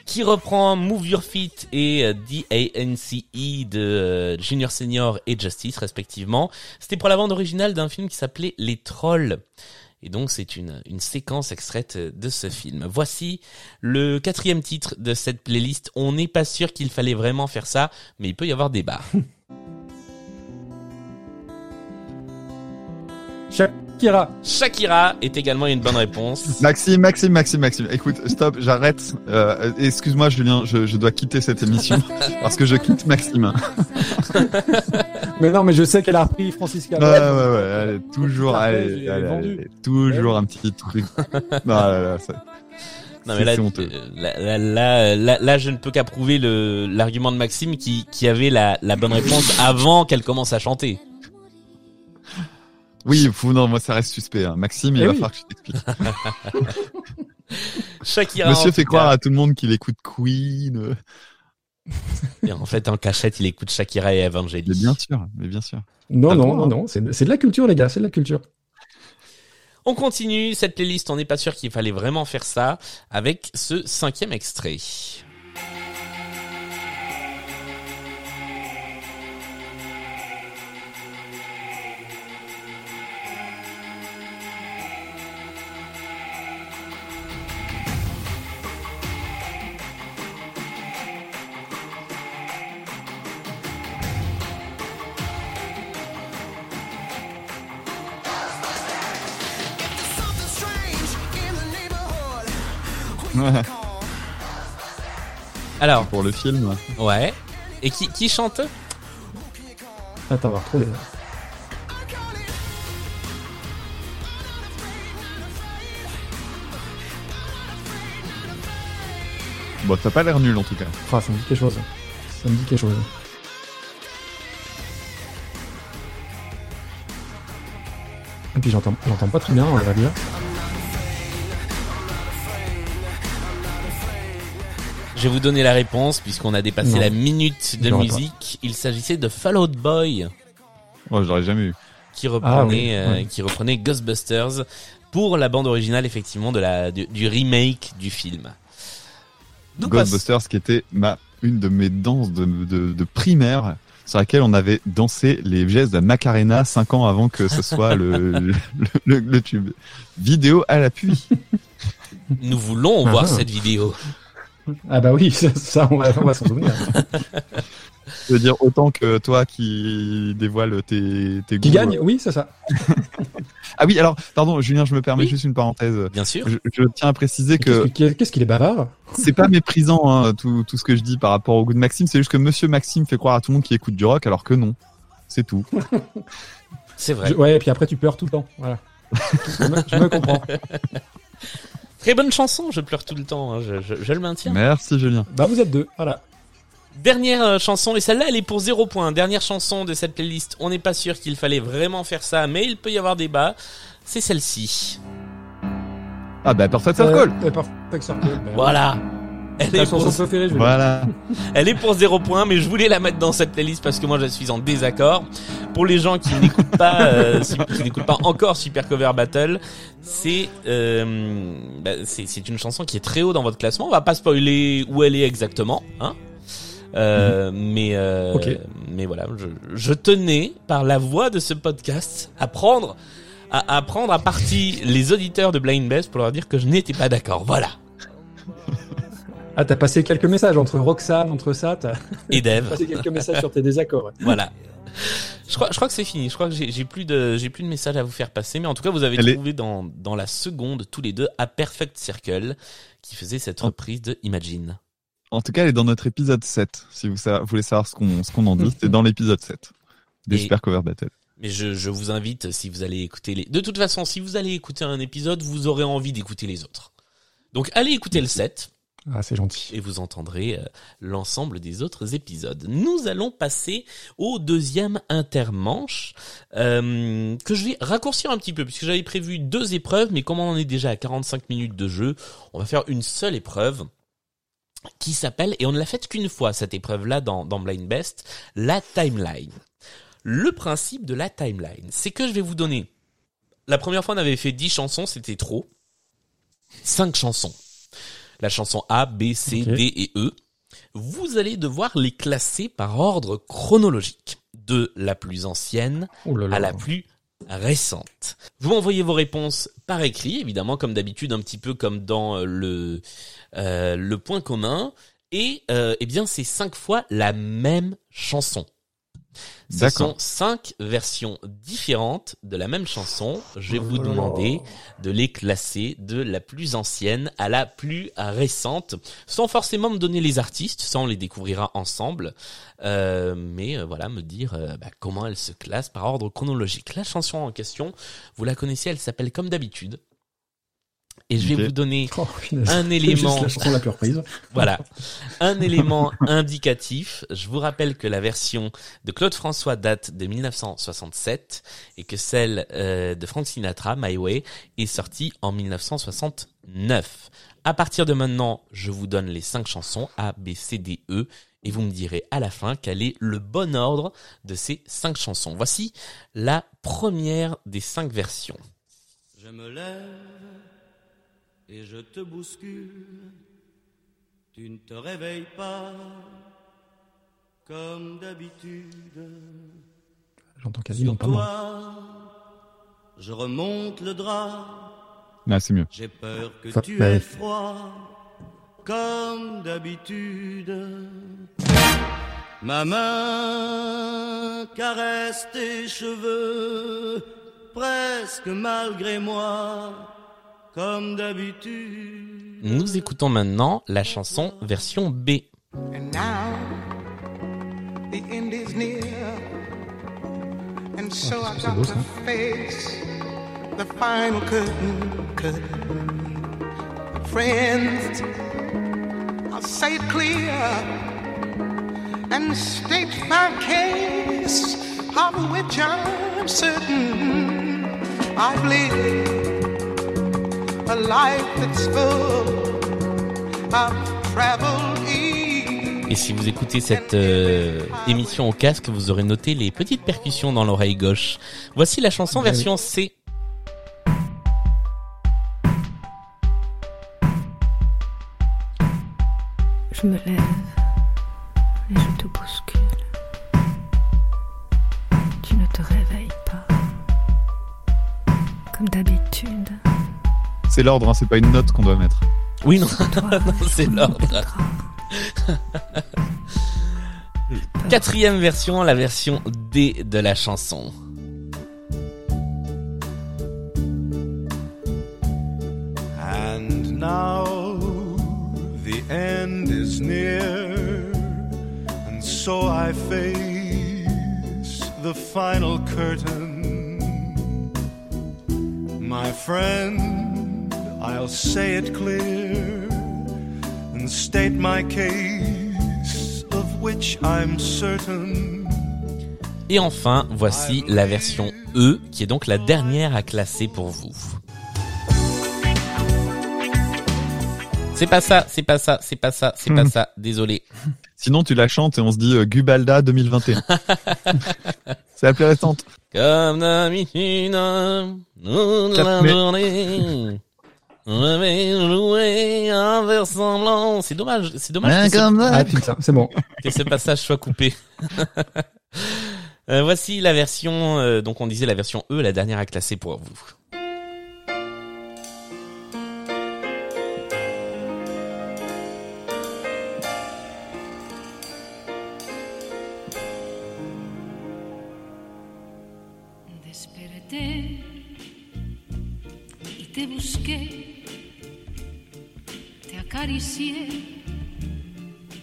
Qui reprend Move Your Feet et euh, D.A.N.C.E de euh, Junior Senior et Justice, respectivement. C'était pour la bande originale d'un film qui s'appelait Les Trolls. Et donc, c'est une, séquence extraite de ce film. Voici le quatrième titre de cette playlist. On n'est pas sûr qu'il fallait vraiment faire ça, mais il peut y avoir débat. Shakira. Shakira est également une bonne réponse. Maxime, Maxime, Maxime, Maxime. Écoute, stop, j'arrête. Euh, Excuse-moi, Julien, je, je dois quitter cette émission parce que je quitte Maxime. Mais non, mais je sais qu'elle a repris Francis Ouais, ouais, ouais. Allez, toujours, allez, allez, allez, toujours un petit truc. Non, là, là, ça- Non C'est- mais là, là, là, là, là, là, je ne peux qu'approuver le l'argument de Maxime qui, qui avait la, la bonne réponse avant qu'elle commence à chanter. Oui, faut, non, moi ça reste suspect. hein. Maxime, il Eh va oui. falloir que je t'explique. Shakira. Monsieur fait croire à tout le monde qu'il écoute Queen. Et en fait, en cachette, il écoute Shakira et Mais Evangélie. bien sûr, mais bien sûr. Non, non, non, hein. non. C'est de, c'est de la culture, les gars. C'est de la culture. On continue cette playlist. On n'est pas sûr qu'il fallait vraiment faire ça avec ce cinquième extrait. Alors, pour le film. ouais. Et qui, qui chante Attends, on va retrouver. Bon, t'as pas l'air nul en tout cas. Ah, ça me dit quelque chose. Ça me dit quelque chose. Et puis j'entends, j'entends pas très bien, on va dire. Je vais vous donner la réponse puisqu'on a dépassé Non. la minute de pas. musique. Il s'agissait de Fall Out Boy. Moi, j'aurais jamais eu. qui reprenait, Ah oui, euh, qui reprenait Ghostbusters pour la bande originale effectivement de la du, du remake du film. Nous passe- Ghostbusters, qui était ma une de mes danses de, de, de primaire, sur laquelle on avait dansé les gestes de Macarena cinq ans avant que ce soit le, le, le, le tube. Vidéo à l'appui. nous voulons Ah voir ah. cette vidéo. Ah bah oui, ça, ça, on va, on va s'en souvenir. Je veux dire, autant que toi qui dévoile tes, tes Qui goûts. gagne Oui, c'est ça. Ah oui, alors, pardon, Julien, je me permets Oui. juste une parenthèse. Bien sûr. Je, je tiens à préciser que Qu'est-ce qu'il- est bavard c'est pas méprisant hein, tout, tout ce que je dis par rapport au goût de Maxime, c'est juste que Monsieur Maxime fait croire à tout le monde qu'il écoute du rock alors que non. C'est tout. C'est vrai. Je- Ouais, et puis après tu pleures tout le temps. Voilà. je, me, je me comprends. Très bonne chanson, je pleure tout le temps, hein, je, je- je le maintiens. Merci Julien. Bah vous êtes deux, voilà. Dernière euh, chanson, et celle-là elle est pour zéro point. Dernière chanson de cette playlist, on n'est pas sûr qu'il fallait vraiment faire ça, mais il peut y avoir débat. C'est celle-ci. Ah bah Perfect Circle. Euh, Perfect Circle. bah, Voilà. Elle est, pour, préférée, je Voilà. elle est pour zéro point, mais je voulais la mettre dans cette playlist parce que moi je suis en désaccord. Pour les gens qui n'écoutent pas, euh, qui n'écoutent pas encore Super Cover Battle, c'est euh, bah, c'est une chanson qui est très haut dans votre classement. On va pas spoiler où elle est exactement, hein. Euh, mais euh, mais voilà, je, je tenais par la voix de ce podcast à prendre à, à prendre à partie les auditeurs de Blind Best pour leur dire que je n'étais pas d'accord. Voilà. Ah, t'as passé quelques messages entre Roxane, entre ça, t'as Et Dev. passé quelques messages sur tes désaccords. ouais. Voilà. Je crois, je crois que c'est fini. Je crois que j'ai j'ai plus de, j'ai plus de messages à vous faire passer. Mais en tout cas, vous avez trouvé dans, dans la seconde, tous les deux, à Perfect Circle, qui faisait cette reprise de Imagine. En tout cas, elle est dans notre épisode 7. Si vous sa- voulez savoir ce qu'on ce qu'on en dit, c'est dans l'épisode 7 des Et- Super Cover Battle. Mais je, je vous invite, si vous allez écouter les, de toute façon, si vous allez écouter un épisode, vous aurez envie d'écouter les autres. Donc, allez écouter le 7. Ah, c'est gentil. et vous entendrez euh, l'ensemble des autres épisodes. Nous allons passer au deuxième intermanche euh, que je vais raccourcir un petit peu puisque j'avais prévu deux épreuves, mais comme on en est déjà à 45 minutes de jeu, on va faire une seule épreuve qui s'appelle, et on ne l'a faite qu'une fois cette épreuve-là dans, dans Blind Best, la timeline. Le principe de la timeline, c'est que je vais vous donner, la première fois on avait fait 10 chansons, c'était trop, 5 chansons la chanson A, B, C. D et E, vous allez devoir les classer par ordre chronologique, de la plus ancienne Oh là là. à la plus récente. Vous m'envoyez vos réponses par écrit, évidemment, comme d'habitude, un petit peu comme dans euh, le euh, le point commun, et euh, eh bien c'est cinq fois la même chanson. Ce sont cinq versions différentes de la même chanson. Je vais Oh vous là. demander de les classer de la plus ancienne à la plus récente, sans forcément me donner les artistes, ça on les découvrira ensemble, Euh, mais euh, voilà, me dire euh, bah, comment elle se classe par ordre chronologique. La chanson en question, vous la connaissez, elle s'appelle comme d'habitude. Et je vais vous donner Oh, un élément la reprise. voilà. Un élément indicatif. Je vous rappelle que la version de Claude François date de 1967 et que celle euh, de Frank Sinatra, My Way, est sortie en 1969. À partir de maintenant, je vous donne les cinq chansons A, B, C, D, E et vous me direz à la fin quel est le bon ordre de ces cinq chansons. Voici la première des cinq versions. Je me lève et je te bouscule. Tu ne te réveilles pas comme d'habitude. J'entends quasiment pas moi. je remonte le drap. Ah, c'est mieux. J'ai peur que tu bah aies froid comme d'habitude. Ma main caresse tes cheveux presque malgré moi comme d'habitude. Nous écoutons maintenant la chanson version B. And now the end is near. And so I've c'est got beau, to face the final curtain. curtain. Friends, I'll say it clear and state my case of which I'm certain. I've lived a life that's full of travel ease. Et si vous écoutez cette euh, émission au casque, vous aurez noté les petites percussions dans l'oreille gauche. Voici la chanson oui. version C. Je me lève et je te bouscule. Tu ne te réveilles pas. Comme d'habitude. C'est l'ordre, hein, c'est pas une note qu'on doit mettre. Oui, non, Toi, non, c'est l'ordre. Quatrième version, la version D de la chanson. And now the end is near, and so I face the final curtain. My friend, I'll say it clear and state my case of which I'm certain. Et enfin, voici la version E, qui est donc la dernière à classer pour vous. C'est pas ça, c'est pas ça, c'est pas ça, c'est pas Hmm. ça, désolé. Sinon, tu la chantes et on se dit euh, Gubalda 2021. C'est la plus récente. Comme d'habitude, la journée, vais jouer un vers semblant. C'est dommage, c'est dommage que, ce, Ah putain, c'est bon. que ce passage soit coupé. Euh, voici la version, euh, donc on disait la version E, la dernière à classer pour vous.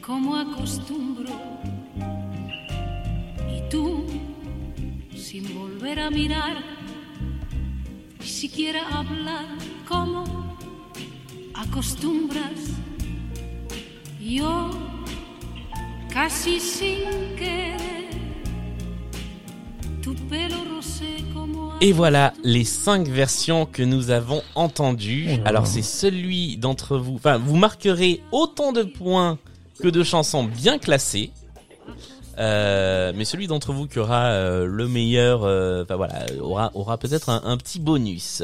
Como acostumbro. Y tú, sin volver a mirar, ni siquiera hablar como acostumbras. Yo, casi sin querer, Et voilà les cinq versions que nous avons entendues. Oh Alors c'est celui d'entre vous, enfin vous marquerez autant de points que de chansons bien classées. Euh, mais celui d'entre vous qui aura euh, le meilleur, euh, enfin voilà, aura, aura peut-être un, un petit bonus.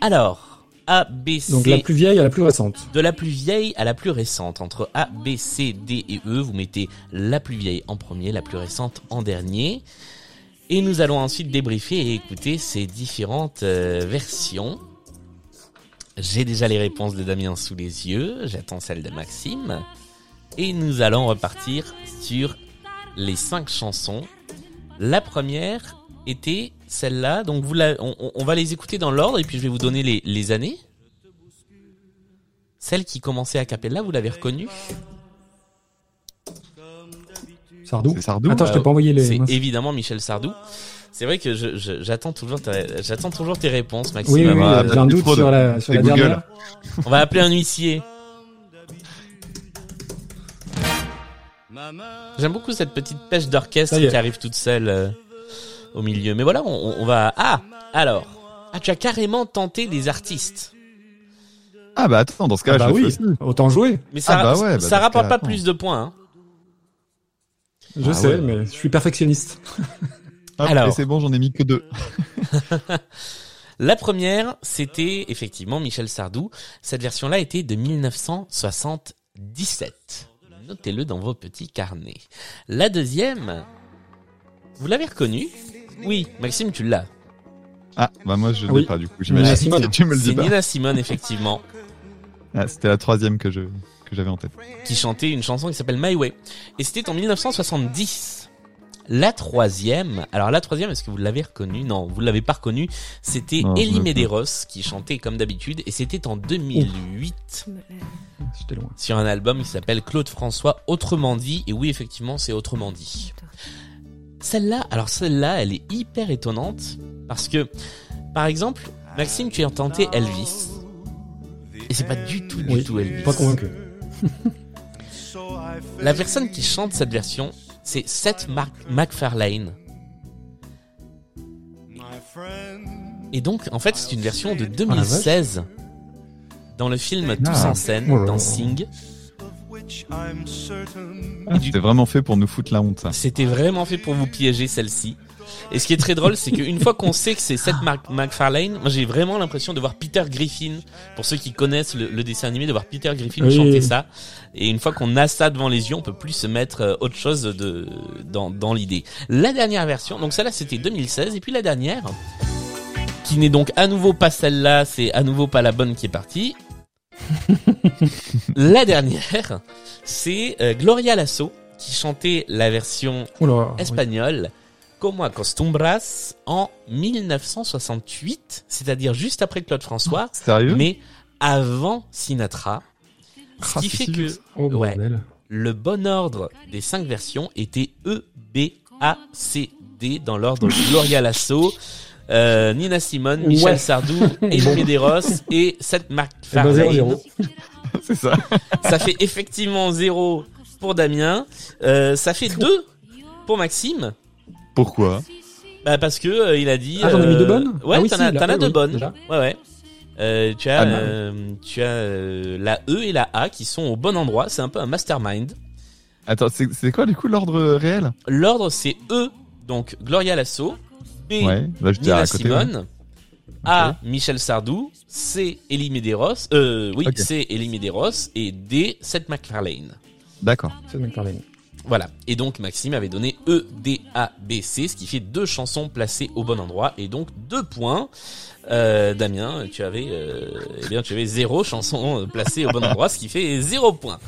Alors, A, B, C. Donc la plus vieille à la plus récente. De la plus vieille à la plus récente. Entre A, B, C, D et E, vous mettez la plus vieille en premier, la plus récente en dernier. Et nous allons ensuite débriefer et écouter ces différentes euh, versions. J'ai déjà les réponses de Damien sous les yeux, j'attends celle de Maxime. Et nous allons repartir sur les cinq chansons. La première était celle-là, donc vous la, on, va les écouter dans l'ordre et puis je vais vous donner les années. Celle qui commençait à Capella, vous l'avez reconnue? Sardou. Attends, je t'ai Euh, pas envoyé les. C'est évidemment Michel Sardou. C'est vrai que j'attends toujours, j'attends toujours tes réponses, Maxime. Oui, oui, oui, bah, j'ai un doute sur la, sur la dernière. On va appeler un huissier. J'aime beaucoup cette petite pêche d'orchestre qui arrive toute seule euh, au milieu. Mais voilà, on, on va. Ah, alors. Ah, tu as carrément tenté des artistes. Ah bah attends, dans ce cas, Ah bah je oui, autant jouer. Mais ça, Ah bah ouais, bah ça rapporte cas, pas attends. plus de points. Hein. Je Ah sais, ouais. mais je suis perfectionniste. Hop, Alors. c'est bon, j'en ai mis que deux. La première, c'était effectivement Michel Sardou. Cette version-là était de 1977. Notez-le dans vos petits carnets. La deuxième, vous l'avez reconnue? Oui, Maxime, tu l'as. Ah bah moi je l'ai Oui. pas du coup. Nina J'imagine Simone. que tu me le C'est dis pas. Nina Simone, effectivement, Ah, C'était la troisième que je que j'avais en tête. qui chantait une chanson qui s'appelle My Way. Et c'était en 1970. La troisième, alors la troisième, est-ce que vous l'avez reconnue? Non, vous l'avez pas reconnue. C'était Elie me- Medeiros qui chantait comme d'habitude, et c'était en 2008 Je me lève. Ah, J'étais loin. sur un album qui s'appelle Claude François Autrement dit. Et oui, effectivement, c'est Autrement dit. Celle-là, alors celle-là, elle est hyper étonnante parce que, par exemple, Maxime, tu as tenté Elvis. Et c'est pas du tout, du Oui, tout Elvis. Pas convaincu. La personne qui chante cette version, c'est Seth Mac- MacFarlane. Et donc, en fait, c'est une version de 2016 dans le film Tous Ah. en scène, Oh dans. Sing. Ah, C'était vraiment fait pour nous foutre la honte ça. C'était vraiment fait pour vous piéger celle-ci. Et ce qui est très drôle, c'est qu'une fois qu'on sait que c'est Seth Mac- MacFarlane, moi j'ai vraiment l'impression de voir Peter Griffin, pour ceux qui connaissent le, le dessin animé, de voir Peter Griffin Oui. chanter ça. Et une fois qu'on a ça devant les yeux, on peut plus se mettre euh, autre chose de dans, dans l'idée. La dernière version, donc celle-là c'était 2016, et puis la dernière, qui n'est donc à nouveau pas celle-là, c'est à nouveau pas la bonne qui est partie. la dernière, c'est euh, Gloria Lasso qui chantait la version Oula. oui. Como acostumbras en 1968, c'est-à-dire juste après Claude François, Sérieux? mais avant Sinatra? Ce Ah, qui c'est fait que. Oh, ouais. le bon ordre des cinq versions était E, B, A, C, D dans l'ordre Gloria Lasso. Euh, Nina Simone, Ouais. Michel Sardou, Elie. Medeiros et Seth Eh ben, MacFarlane. 0-0. C'est ça. Ça fait effectivement 0 pour Damien. Euh, ça fait 2 pour Maxime. Pourquoi Bah parce que euh, il a dit. Ah, j'en ai mis euh, deux bonnes? Ouais, Ah oui, t'en si, as, là, t'en as oui, deux oui, bonnes. déjà. Ouais, ouais. Euh, tu as, Ah, bah. euh, tu as euh, la E et la A qui sont au bon endroit. C'est un peu un mastermind. Attends, c'est c'est quoi du coup l'ordre réel? L'ordre c'est E, donc Gloria Lasso. B, Ouais, là je dirais Nina à côté. ouais. Simone. A, Michel Sardou. C, Elie Medeiros. Euh, oui, Ok. C, Elie Medeiros. Et D, Seth MacFarlane. D'accord. C'est McFarlane. Voilà. Et donc Maxime avait donné E, D, A, B, C, ce qui fait deux chansons placées au bon endroit et donc deux points. Euh, Damien, tu avais, euh, eh bien, tu avais zéro chanson placée au bon endroit, ce qui fait zéro point.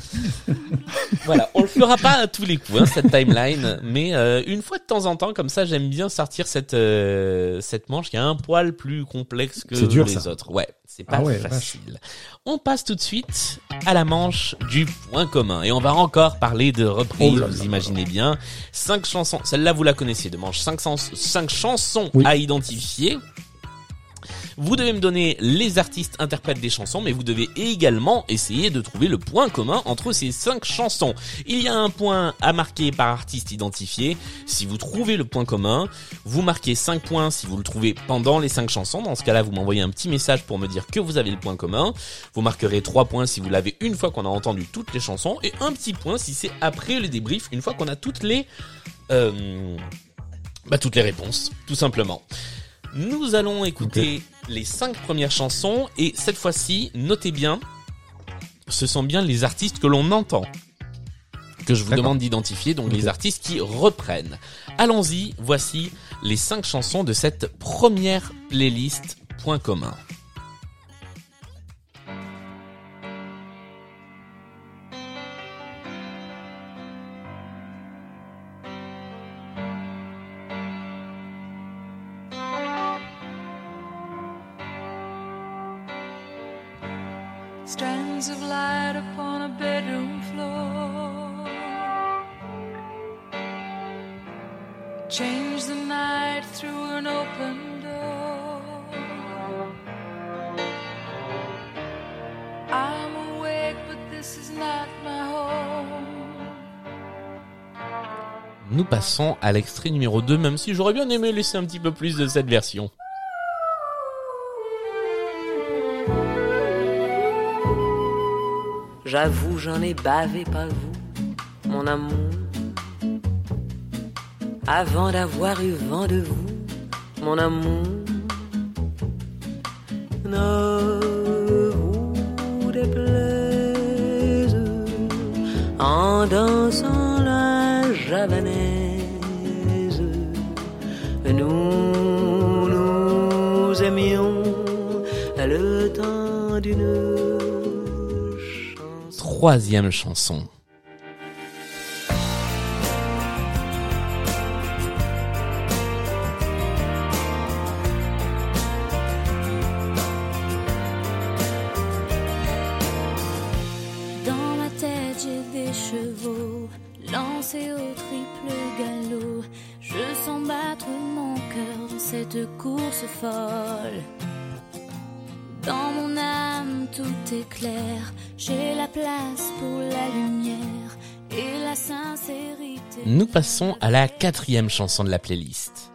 voilà. On le fera pas à tous les coups, hein, cette timeline, mais euh, une fois de temps en temps, comme ça, j'aime bien sortir cette euh, cette manche qui est un poil plus complexe que C'est dur, les ça. autres. Ouais. C'est pas Ah ouais, facile. On passe tout de suite à la manche du point commun et on va encore parler de reprises. Oh là vous là imaginez bien, cinq chansons. Celle-là, vous la connaissez de manche. Cinq, sens- cinq chansons Oui. à identifier. Vous devez me donner les artistes interprètes des chansons, mais vous devez également essayer de trouver le point commun entre ces cinq chansons. Il y a un point à marquer par artiste identifié. Si vous trouvez le point commun, vous marquez 5 points si vous le trouvez pendant les cinq chansons. Dans ce cas-là, vous m'envoyez un petit message pour me dire que vous avez le point commun. Vous marquerez 3 points si vous l'avez une fois qu'on a entendu toutes les chansons et un petit point si c'est après le débrief, une fois qu'on a toutes les euh, bah, toutes les réponses, tout simplement. Nous allons écouter les cinq premières chansons et cette fois-ci, notez bien, ce sont bien les artistes que l'on entend que je vous demande d'identifier, donc les artistes qui reprennent. Allons-y, voici les cinq chansons de cette première playlist point commun. Strands of light upon a bedroom floor. Change the night through an open door. I'm awake, but this is not my home. Nous passons à l'extrait numéro 2, même si j'aurais bien aimé laisser un petit peu plus de cette version. J'avoue, j'en ai bavé, pas vous, mon amour. Avant d'avoir eu vent de vous, mon amour. Ne vous déplaise en dansant Troisième chanson. Passons à la quatrième chanson de la playlist.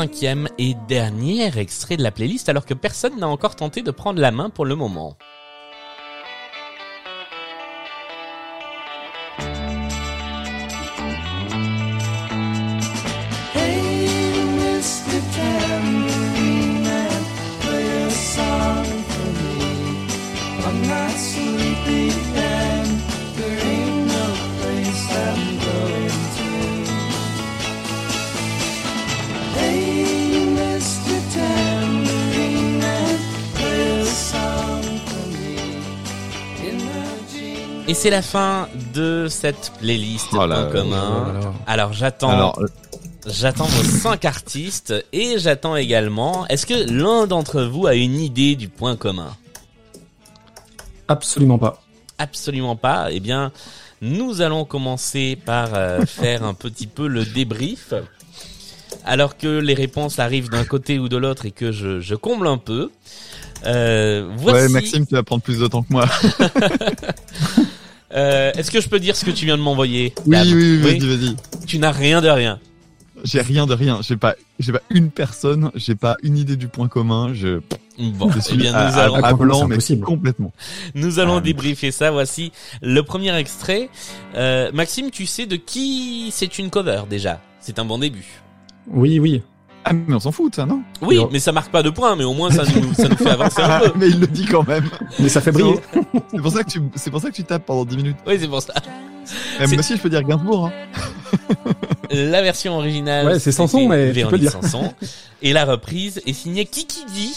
Cinquième et dernier extrait de la playlist alors que personne n'a encore tenté de prendre la main pour le moment. C'est la fin de cette playlist Oh là commun. là là. Alors j'attends, Alors, j'attends vos cinq artistes et j'attends également. Est-ce que l'un d'entre vous a une idée du point commun? Absolument pas. Absolument pas. Eh bien, nous allons commencer par euh, faire un petit peu le débrief. Alors que les réponses arrivent d'un côté ou de l'autre et que je, je comble un peu. Euh, voici. ouais, Maxime, tu vas prendre plus de temps que moi. Euh, Est-ce que je peux dire ce que tu viens de m'envoyer Oui, oui, oui, vas-y, vas-y. Tu n'as rien de rien. J'ai rien de rien. J'ai pas, j'ai pas une personne. J'ai pas une idée du point commun. Je, Bon, je eh suis bien, à, nous à- allons, à blanc, c'est mais complètement. nous allons Ah. débriefer ça. Voici le premier extrait. Euh, Maxime, tu sais de qui c'est une cover déjà? C'est un bon début. Oui, oui. Ah, mais on s'en fout, de ça, non Oui, Non. mais ça marque pas de points, mais au moins ça nous, ça nous fait avancer un peu. Mais il le dit quand même. Mais ça fait briller. C'est pour ça que tu, c'est pour ça que tu tapes pendant 10 minutes. Oui, c'est pour ça. Et moi aussi, je peux dire Gainsbourg. Hein. La version originale. Ouais, c'est Sanson, mais tu peux Véronique le dire. Sanson. Et la reprise est signée Kiki D,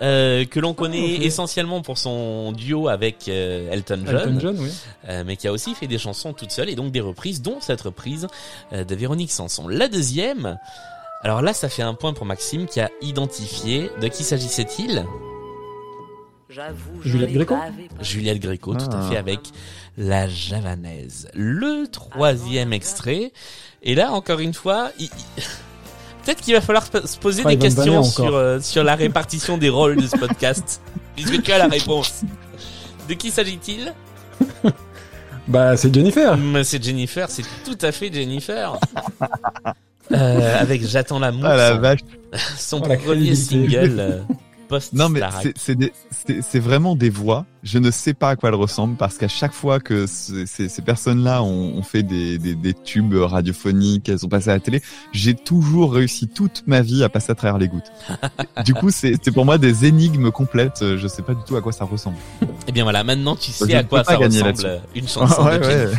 euh, que l'on connaît essentiellement pour son duo avec euh, Elton John, Elton John, oui. euh, mais qui a aussi fait des chansons toute seule et donc des reprises, dont cette reprise euh, de Véronique Sanson. La deuxième, alors là, ça fait un point pour Maxime qui a identifié de qui s'agissait-il J'avoue, Juliette Gréco. Juliette Gréco, tout à Ah. fait, avec la javanaise. Le troisième extrait. Et là, encore une fois, il- peut-être qu'il va falloir se se poser Ah, des questions sur, euh, sur la répartition des rôles de ce podcast. puisque tu as la réponse. De qui s'agit-il? Bah, c'est Jennifer. Mais C'est Jennifer, c'est tout à fait Jennifer. Euh, avec J'attends l'amour, Ah la son- vache. son, Oh, premier single euh, post Non, mais c'est, c'est, des- c'est, c'est vraiment des voix. Je ne sais pas à quoi elles ressemblent parce qu'à chaque fois que ce- ces, ces personnes-là ont, ont fait des, des, des tubes radiophoniques, elles ont passé à la télé, j'ai toujours réussi toute ma vie à passer à travers les gouttes. du coup, c'est, c'est pour moi des énigmes complètes. Je sais pas du tout à quoi ça ressemble. Eh bien voilà, maintenant tu sais Je à ne quoi ça ressemble une chanson Ouais, de ouais.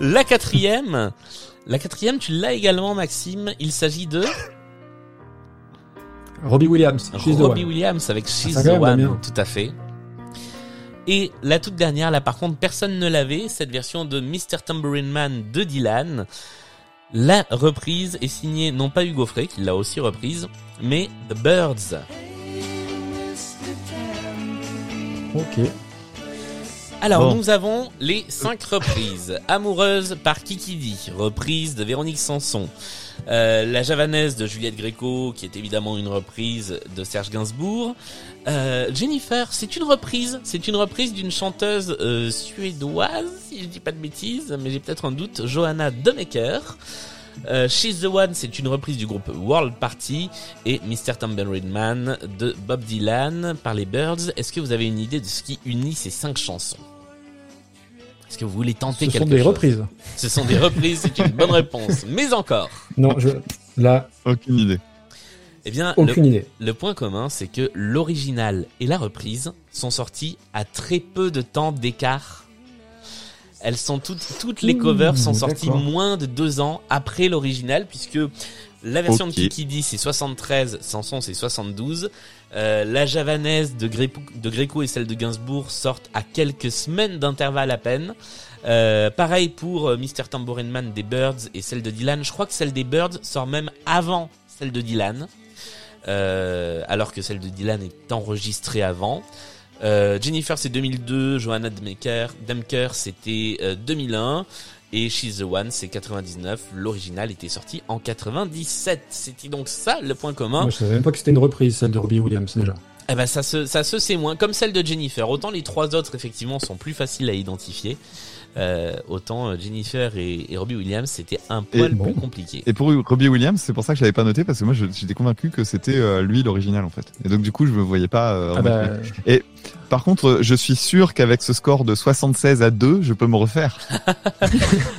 La quatrième, la quatrième, tu l'as également, Maxime. Il s'agit de Robbie Williams. She's the Robbie one. Williams avec She's Ah, the quand même, One, tout à fait. Et la toute dernière, là par contre, personne ne l'avait, cette version de Mr. Tambourine Man de Dylan. La reprise est signée non pas Hugo Frey, qui l'a aussi reprise, mais The Birds. Ok. Alors, Bon. nous avons les cinq reprises. Amoureuse par Kikidi, reprise de Véronique Sanson. Euh, la javanaise de Juliette Gréco, qui est évidemment une reprise de Serge Gainsbourg. Euh, Jennifer, c'est une reprise. C'est une reprise d'une chanteuse euh, suédoise, si je dis pas de bêtises, mais j'ai peut-être un doute. Johanna Demecker. Euh, She's the One, c'est une reprise du groupe World Party et Mr. Tambourine Man de Bob Dylan par les Birds. Est-ce que vous avez une idée de ce qui unit ces cinq chansons? Est-ce que vous voulez tenter Ce quelque sont des chose reprises. Ce sont des reprises, c'est une bonne réponse. Mais encore, Non, je, là, Aucune idée. eh bien, le, aucune idée. le point commun, c'est que l'original et la reprise sont sortis à très peu de temps d'écart. Elles sont toutes, toutes les covers sont sorties moins de deux ans après l'original, puisque la version Ok. de Kikidi c'est 73, Sanson c'est 72. Euh, la javanaise de, Gré- de Gréco et celle de Gainsbourg sortent à quelques semaines d'intervalle à peine. Euh, pareil pour euh, Mr. Tambourine Man des Birds et celle de Dylan. Je crois que celle des Birds sort même avant celle de Dylan. Euh, alors que celle de Dylan est enregistrée avant. Jennifer c'est 2002, Johanna Demker, Demker c'était euh, 2001 et She's the One c'est 99. L'original était sorti en 97. C'était donc ça le point commun. Moi, je savais même pas que c'était une reprise, celle de Robbie Williams, déjà. Eh ben ça se ça se sait moins comme celle de Jennifer. Autant les trois autres effectivement sont plus faciles à identifier. Euh, autant euh, Jennifer et, et Robbie Williams c'était un poil bon. plus compliqué. Et pour Robbie Williams, c'est pour ça que je l'avais pas noté parce que moi j'étais convaincu que c'était euh, lui l'original en fait. Et donc du coup je me voyais pas. euh, Ah bah. Et par contre, je suis sûr qu'avec ce score de 76 à 2, je peux me refaire.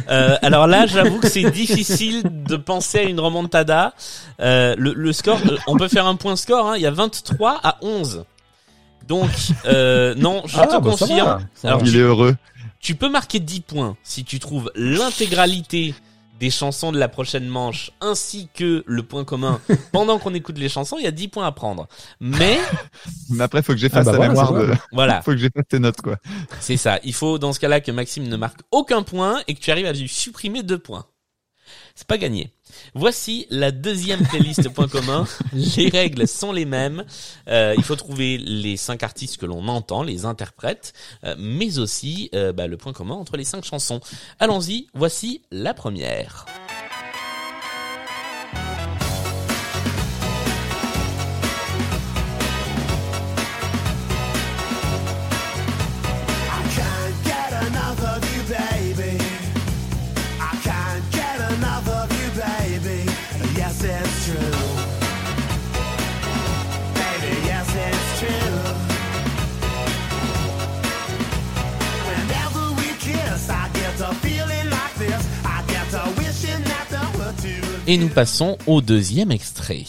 Euh, alors là, j'avoue que c'est difficile de penser à une remontada. Euh, le, le score, euh, on peut faire un point score. Hein, il y a 23 à 11. Donc euh, non, je Ah, te bah, ça confirme. va, ça Alors. Il tu, est heureux. tu peux marquer 10 points si tu trouves l'intégralité des chansons de la prochaine manche ainsi que le point commun pendant qu'on écoute les chansons, il y a 10 points à prendre. Mais Mais après, faut que j'efface Ah bah la voilà, de. voilà, Faut que j'efface tes notes, quoi. c'est ça. Il faut dans ce cas-là que Maxime ne marque aucun point et que tu arrives à lui supprimer deux points. C'est pas gagné. Voici la deuxième playlist point commun. Les règles sont les mêmes. Euh, il faut trouver les cinq artistes que l'on entend, les interprètes, euh, mais aussi euh, bah, le point commun entre les cinq chansons. Allons-y. Voici la première. Et nous passons au deuxième extrait.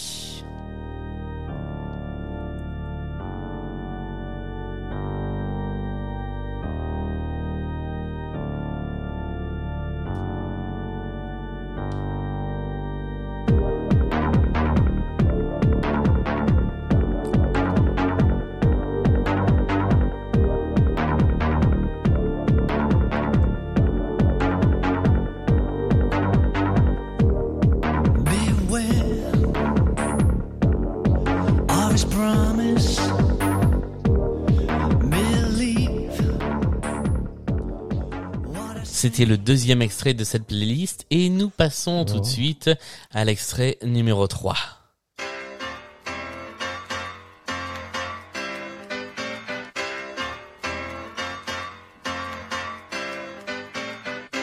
C'était le deuxième extrait de cette playlist et nous passons tout de suite à l'extrait numéro 3.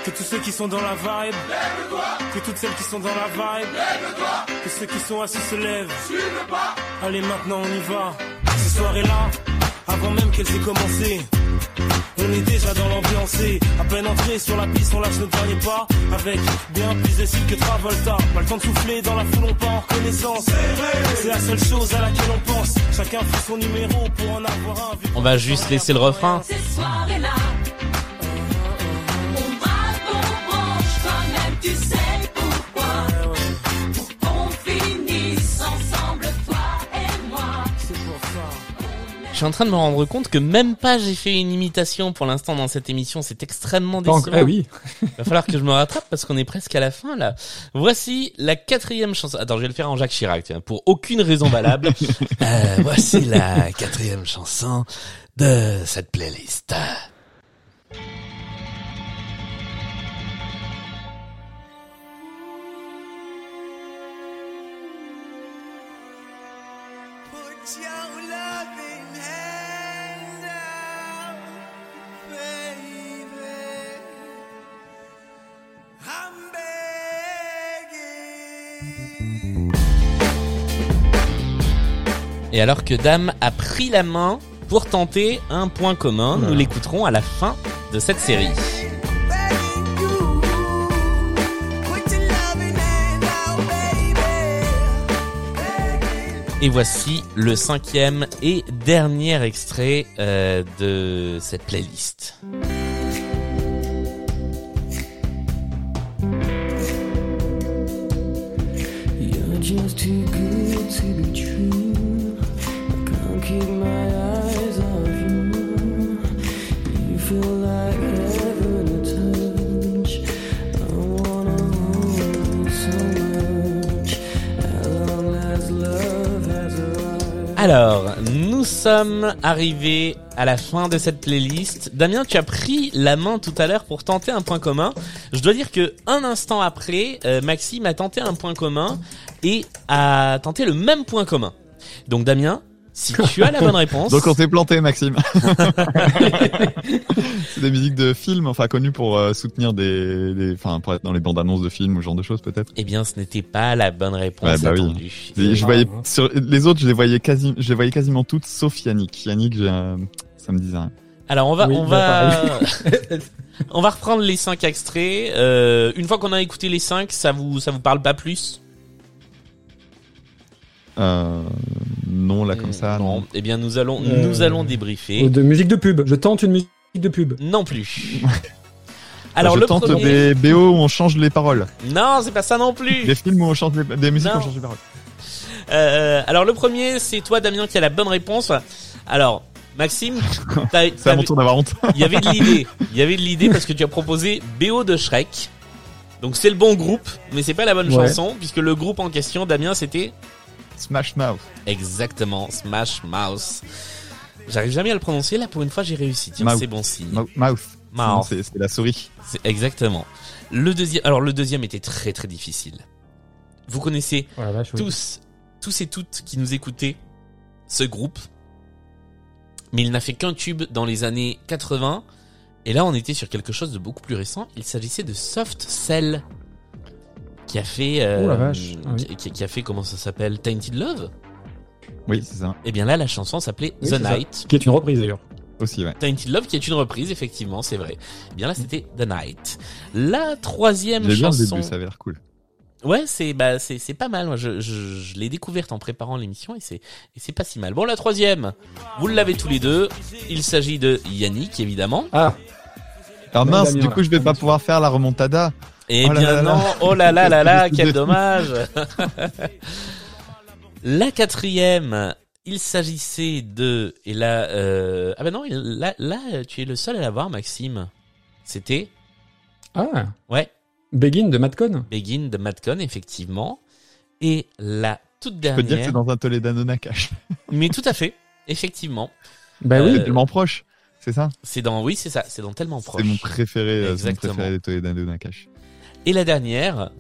Que tous ceux qui sont dans la vibe, que toutes celles qui sont dans la vibe, que ceux qui sont assis se lèvent. Allez, maintenant on y va. Ces soirées-là, avant même qu'elles aient commencé, on est déjà dans l'ambiancé. À peine entré sur la piste, on lâche nos derniers pas. Avec bien plus de style que Travolta. Pas le temps de souffler dans la foule, on part en reconnaissance. C'est la seule chose à laquelle on pense. Chacun fait son numéro pour en avoir un. Vu On va juste laisser le refrain. Ces tu sais suis en train de me rendre compte que même pas j'ai fait une imitation pour l'instant dans cette émission. C'est extrêmement décevant. Ah oui. Va falloir que je me rattrape parce qu'on est presque à la fin là. Voici la quatrième chanson. Attends, je vais le faire en Jacques Chirac, tiens, pour aucune raison valable. Euh, voici la quatrième chanson de cette playlist. Et alors que Dame a pris la main pour tenter un point commun, nous l'écouterons à la fin de cette série. Et voici le cinquième et dernier extrait euh, de cette playlist. You're just too good to be true. Alors, nous sommes arrivés à la fin de cette playlist. Damien, tu as pris la main tout à l'heure pour tenter un point commun. Je dois dire que un instant après, euh, Maxime a tenté un point commun et a tenté le même point commun. Donc Damien, si tu as la bonne réponse, Donc on s'est planté, Maxime. c'est des musiques de films, enfin connues pour euh, soutenir des, des, enfin pour être dans les bandes annonces de films ou ce genre de choses peut-être. eh bien, ce n'était pas la bonne réponse Ouais, bah oui. Je voyais sur les autres, je les voyais quasi, je les voyais quasiment toutes sauf Yannick. Yannick, euh, ça me disait rien. Alors on va, Oui, on bah, va, on va reprendre les cinq extraits. Euh, une fois qu'on a écouté les cinq, ça vous, ça vous parle pas plus? Euh, non, là comme ça. Non. Non. Eh bien, nous allons, Euh, nous allons débriefer. Ou de musique de pub. Je tente une musique de pub. Non plus. Alors je le tente premier... des BO où on change les paroles. Non, c'est pas ça non plus. Des films où on change les, des musiques où on change les paroles. Euh, alors le premier, c'est toi Damien qui a la bonne réponse. Alors Maxime, t'as- C'est à mon tour d'avoir honte. il y avait de l'idée. Il y avait de l'idée parce que tu as proposé BO de Shrek. Donc c'est le bon groupe, mais c'est pas la bonne Ouais. chanson puisque le groupe en question, Damien, c'était Smash Mouth. exactement Smash Mouse. J'arrive jamais à le prononcer. Là, pour une fois, j'ai réussi. Tiens, Mouth. c'est bon signe. Mou- Mouth. Mouth. C'est la souris. C'est exactement. Le deuxième, alors le deuxième était très très difficile. Vous connaissez Oh oui. tous, tous et toutes qui nous écoutez, ce groupe. Mais il n'a fait qu'un tube dans les années 80. Et là, on était sur quelque chose de beaucoup plus récent. Il s'agissait de Soft Cell. Qui a fait, euh, Oh la vache. Ah oui. qui, a fait, comment ça s'appelle? Tainted Love? Oui, c'est ça. Et bien là, la chanson s'appelait Oui, The ça. Night. Qui est une reprise d'ailleurs. Aussi, ouais. Tainted Love qui est une reprise, effectivement, c'est vrai. Et bien là, c'était The Night. La troisième J'ai bien le chanson. début, ça avait l'air cool. Ouais, c'est bah c'est c'est pas mal. Moi, je je, je l'ai découverte en préparant l'émission et c'est et c'est pas si mal. Bon, la troisième, vous l'avez tous les deux. Il s'agit de Yannick, évidemment. Ah, Alors Ouais, mince, du coup, je vais pas pouvoir faire la remontada. Eh Oh là bien là là non. là. Oh là là là là, quel dommage. la quatrième, il s'agissait de et là euh, ah ben non, là là tu es le seul à l'avoir, Maxime. C'était ah. ouais. Begin de Madcon. Begin de Madcon, effectivement. Et la toute Je peux te dire que dernière. c'est dans un Toledano Nakash. Mais tout à fait, effectivement. Bah Euh, oui. C'est tellement proche. C'est ça? C'est dans, oui, c'est ça, c'est dans tellement proche. C'est mon préféré, euh, c'est mon Exactement. préféré des Toledano Nakash. Et la dernière,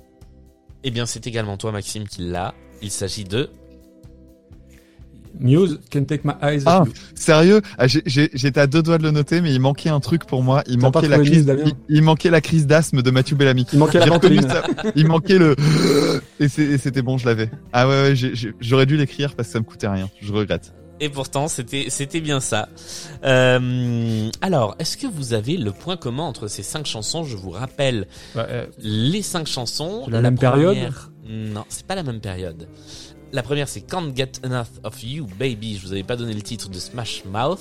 eh bien, c'est également toi, Maxime, qui l'a. Il s'agit de. Muse, Can Take My Eyes Ah, sérieux? Ah, J'étais à deux doigts de le noter, mais il manquait un truc pour moi. Il manquait la crise. Nice, Damien Il, il manquait la crise d'asthme de Mathieu Bellamy. Il manquait la reconnu ça. Il manquait le et c'était bon, je l'avais. Ah ouais, j'aurais dû l'écrire parce que ça me coûtait rien. Je regrette. Et pourtant, c'était, c'était bien ça. Euh, alors, est-ce que vous avez le point commun entre ces cinq chansons? Je vous rappelle Bah, euh, les cinq chansons. C'est la même période? Non, c'est pas la même période. La première, c'est Can't Get Enough of You, Baby. Je vous avais pas donné le titre de Smash Mouth.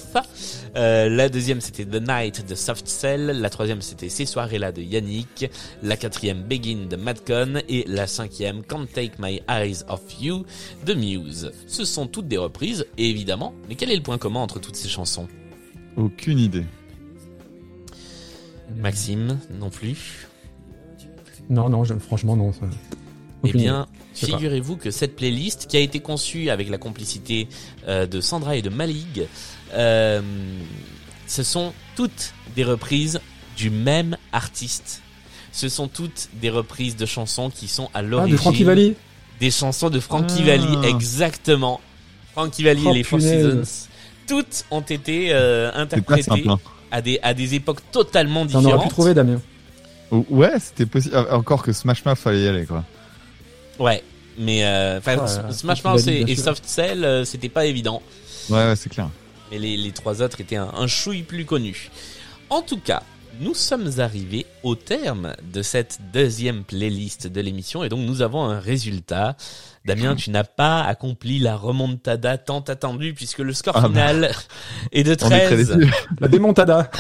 Euh, la deuxième, c'était The Night de Soft Cell. La troisième, c'était Ces soirées-là de Yannick. La quatrième, Begin de Madcon. Et la cinquième, Can't Take My Eyes Off You de Muse. Ce sont toutes des reprises, et évidemment. Mais quel est le point commun entre toutes ces chansons? Aucune idée. Maxime, non plus? Non, non, je- franchement, non. ça- Eh bien, figurez-vous que cette playlist, qui a été conçue avec la complicité euh, de Sandra et de Malig, euh, ce sont toutes des reprises du même artiste. Ce sont toutes des reprises de chansons qui sont à Ah, l'origine de Frankie Valli des chansons de Frankie Ah. Valli, exactement. Frankie Valli Oh, et les Four. Seasons. Toutes ont été euh, interprétées hein. à des, à des époques totalement T'en aurais différentes. pu trouver, Damien. Ou- Ouais, c'était possible. Ah, Encore que Smash Mouth fallait y aller quoi. Ouais, mais euh, enfin, Smash Mouth et, et. Soft Cell, euh, c'était pas évident. Ouais, ouais, c'est clair. Mais les, les trois autres étaient un, un chouille plus connus. En tout cas, nous sommes arrivés au terme de cette deuxième playlist de l'émission et donc nous avons un résultat. Damien, tu n'as pas accompli la remontada tant attendue puisque le score Ah bah. final est de On est très 13. déçus. La démontada.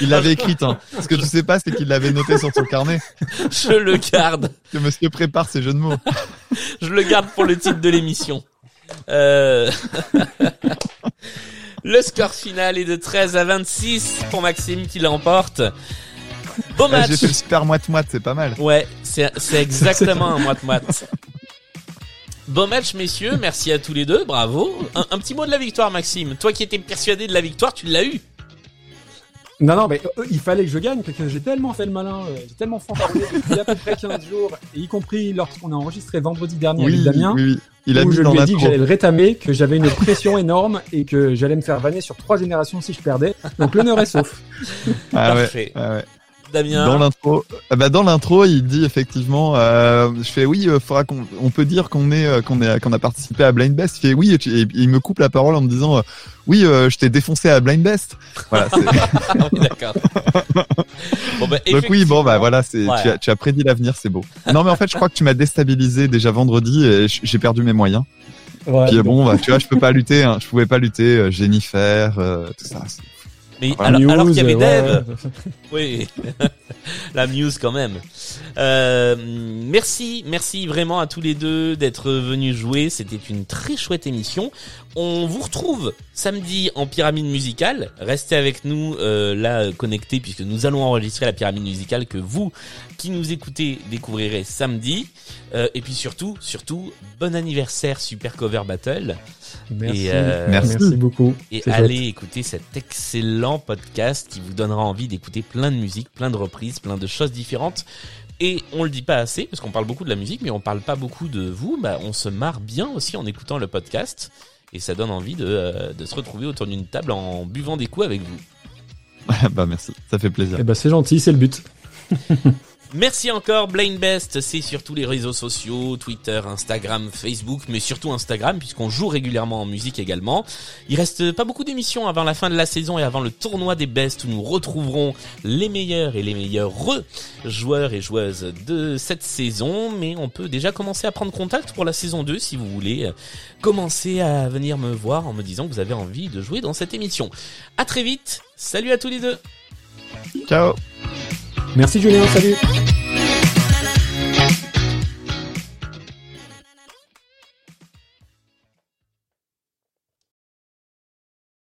Il l'avait écrite. Hein. Ce que tu sais pas, c'est qu'il l'avait noté sur son carnet. Je le garde. Que monsieur prépare ses jeux de mots. Je le garde pour le titre de l'émission. Euh... le score final est de 13 à 26 pour Maxime qui l'emporte. Beau Ah, match. J'ai fait le super moite-moite, c'est pas mal. Ouais, c'est c'est exactement un moite-moite. Bon match, messieurs. Merci à tous les deux. Bravo. Un, un petit mot de la victoire, Maxime. Toi qui étais persuadé de la victoire, tu l'as eu. Non, non, mais euh, il fallait que je gagne, parce que j'ai tellement fait le malin, euh, j'ai tellement fanfaronné depuis à peu près 15 jours, et y compris lorsqu'on a enregistré vendredi dernier Oui, avec Damien, oui, oui. Il a où mis je lui ai dit que j'allais le rétamer, que j'avais une pression énorme, et que j'allais me faire vanner sur trois générations si je perdais. Donc l'honneur est sauf. Ah ouais, Parfait. ah ouais. Damien. Dans l'intro, euh, bah dans l'intro, il dit effectivement, euh, je fais oui, euh, faudra qu'on, on peut dire qu'on est, euh, qu'on est, qu'on a participé à Blind Best. Il fait oui, et, tu- et il me coupe la parole en me disant, euh, oui, euh, je t'ai défoncé à Blind Best. Voilà. c'est- Ah oui, D'accord. Bon, bah, Donc oui, bon bah voilà, c'est, tu as, tu as prédit l'avenir, c'est beau. Non mais en fait, je crois que tu m'as déstabilisé déjà vendredi et j'ai perdu mes moyens. Ouais, Puis bon, bah tu vois, je peux pas lutter, hein, je pouvais pas lutter, euh, Jennifer, euh, tout ça. c'est- Mais alors, alors qu'il y avait ouais, Dave. ouais. Oui, la Muse quand même. Euh, merci, merci vraiment à tous les deux d'être venus jouer. C'était une très chouette émission. On vous retrouve samedi en pyramide musicale. Restez avec nous euh, là connectés puisque nous allons enregistrer la pyramide musicale que vous qui nous écoutez découvrirez samedi. Euh, et puis surtout, surtout, bon anniversaire Super Cover Battle. Merci. Et, euh, Merci. Merci beaucoup. et allez chouette. écouter cet excellent podcast qui vous donnera envie d'écouter plein de musique, plein de reprises, plein de choses différentes. Et on le dit pas assez parce qu'on parle beaucoup de la musique, mais on parle pas beaucoup de vous. Bah, on se marre bien aussi en écoutant le podcast et ça donne envie de, euh, de se retrouver autour d'une table en buvant des coups avec vous. bah merci, ça fait plaisir. Eh ben, c'est gentil, c'est le but. Merci encore, Blaine Best. C'est sur tous les réseaux sociaux, Twitter, Instagram, Facebook, mais surtout Instagram, puisqu'on joue régulièrement en musique également. Il reste pas beaucoup d'émissions avant la fin de la saison et avant le tournoi des Best où nous retrouverons les meilleurs et les meilleurs joueurs et joueuses de cette saison. Mais on peut déjà commencer à prendre contact pour la saison 2 si vous voulez euh, commencer à venir me voir en me disant que vous avez envie de jouer dans cette émission. À très vite. Salut à tous les deux. Ciao. Merci Julien, salut.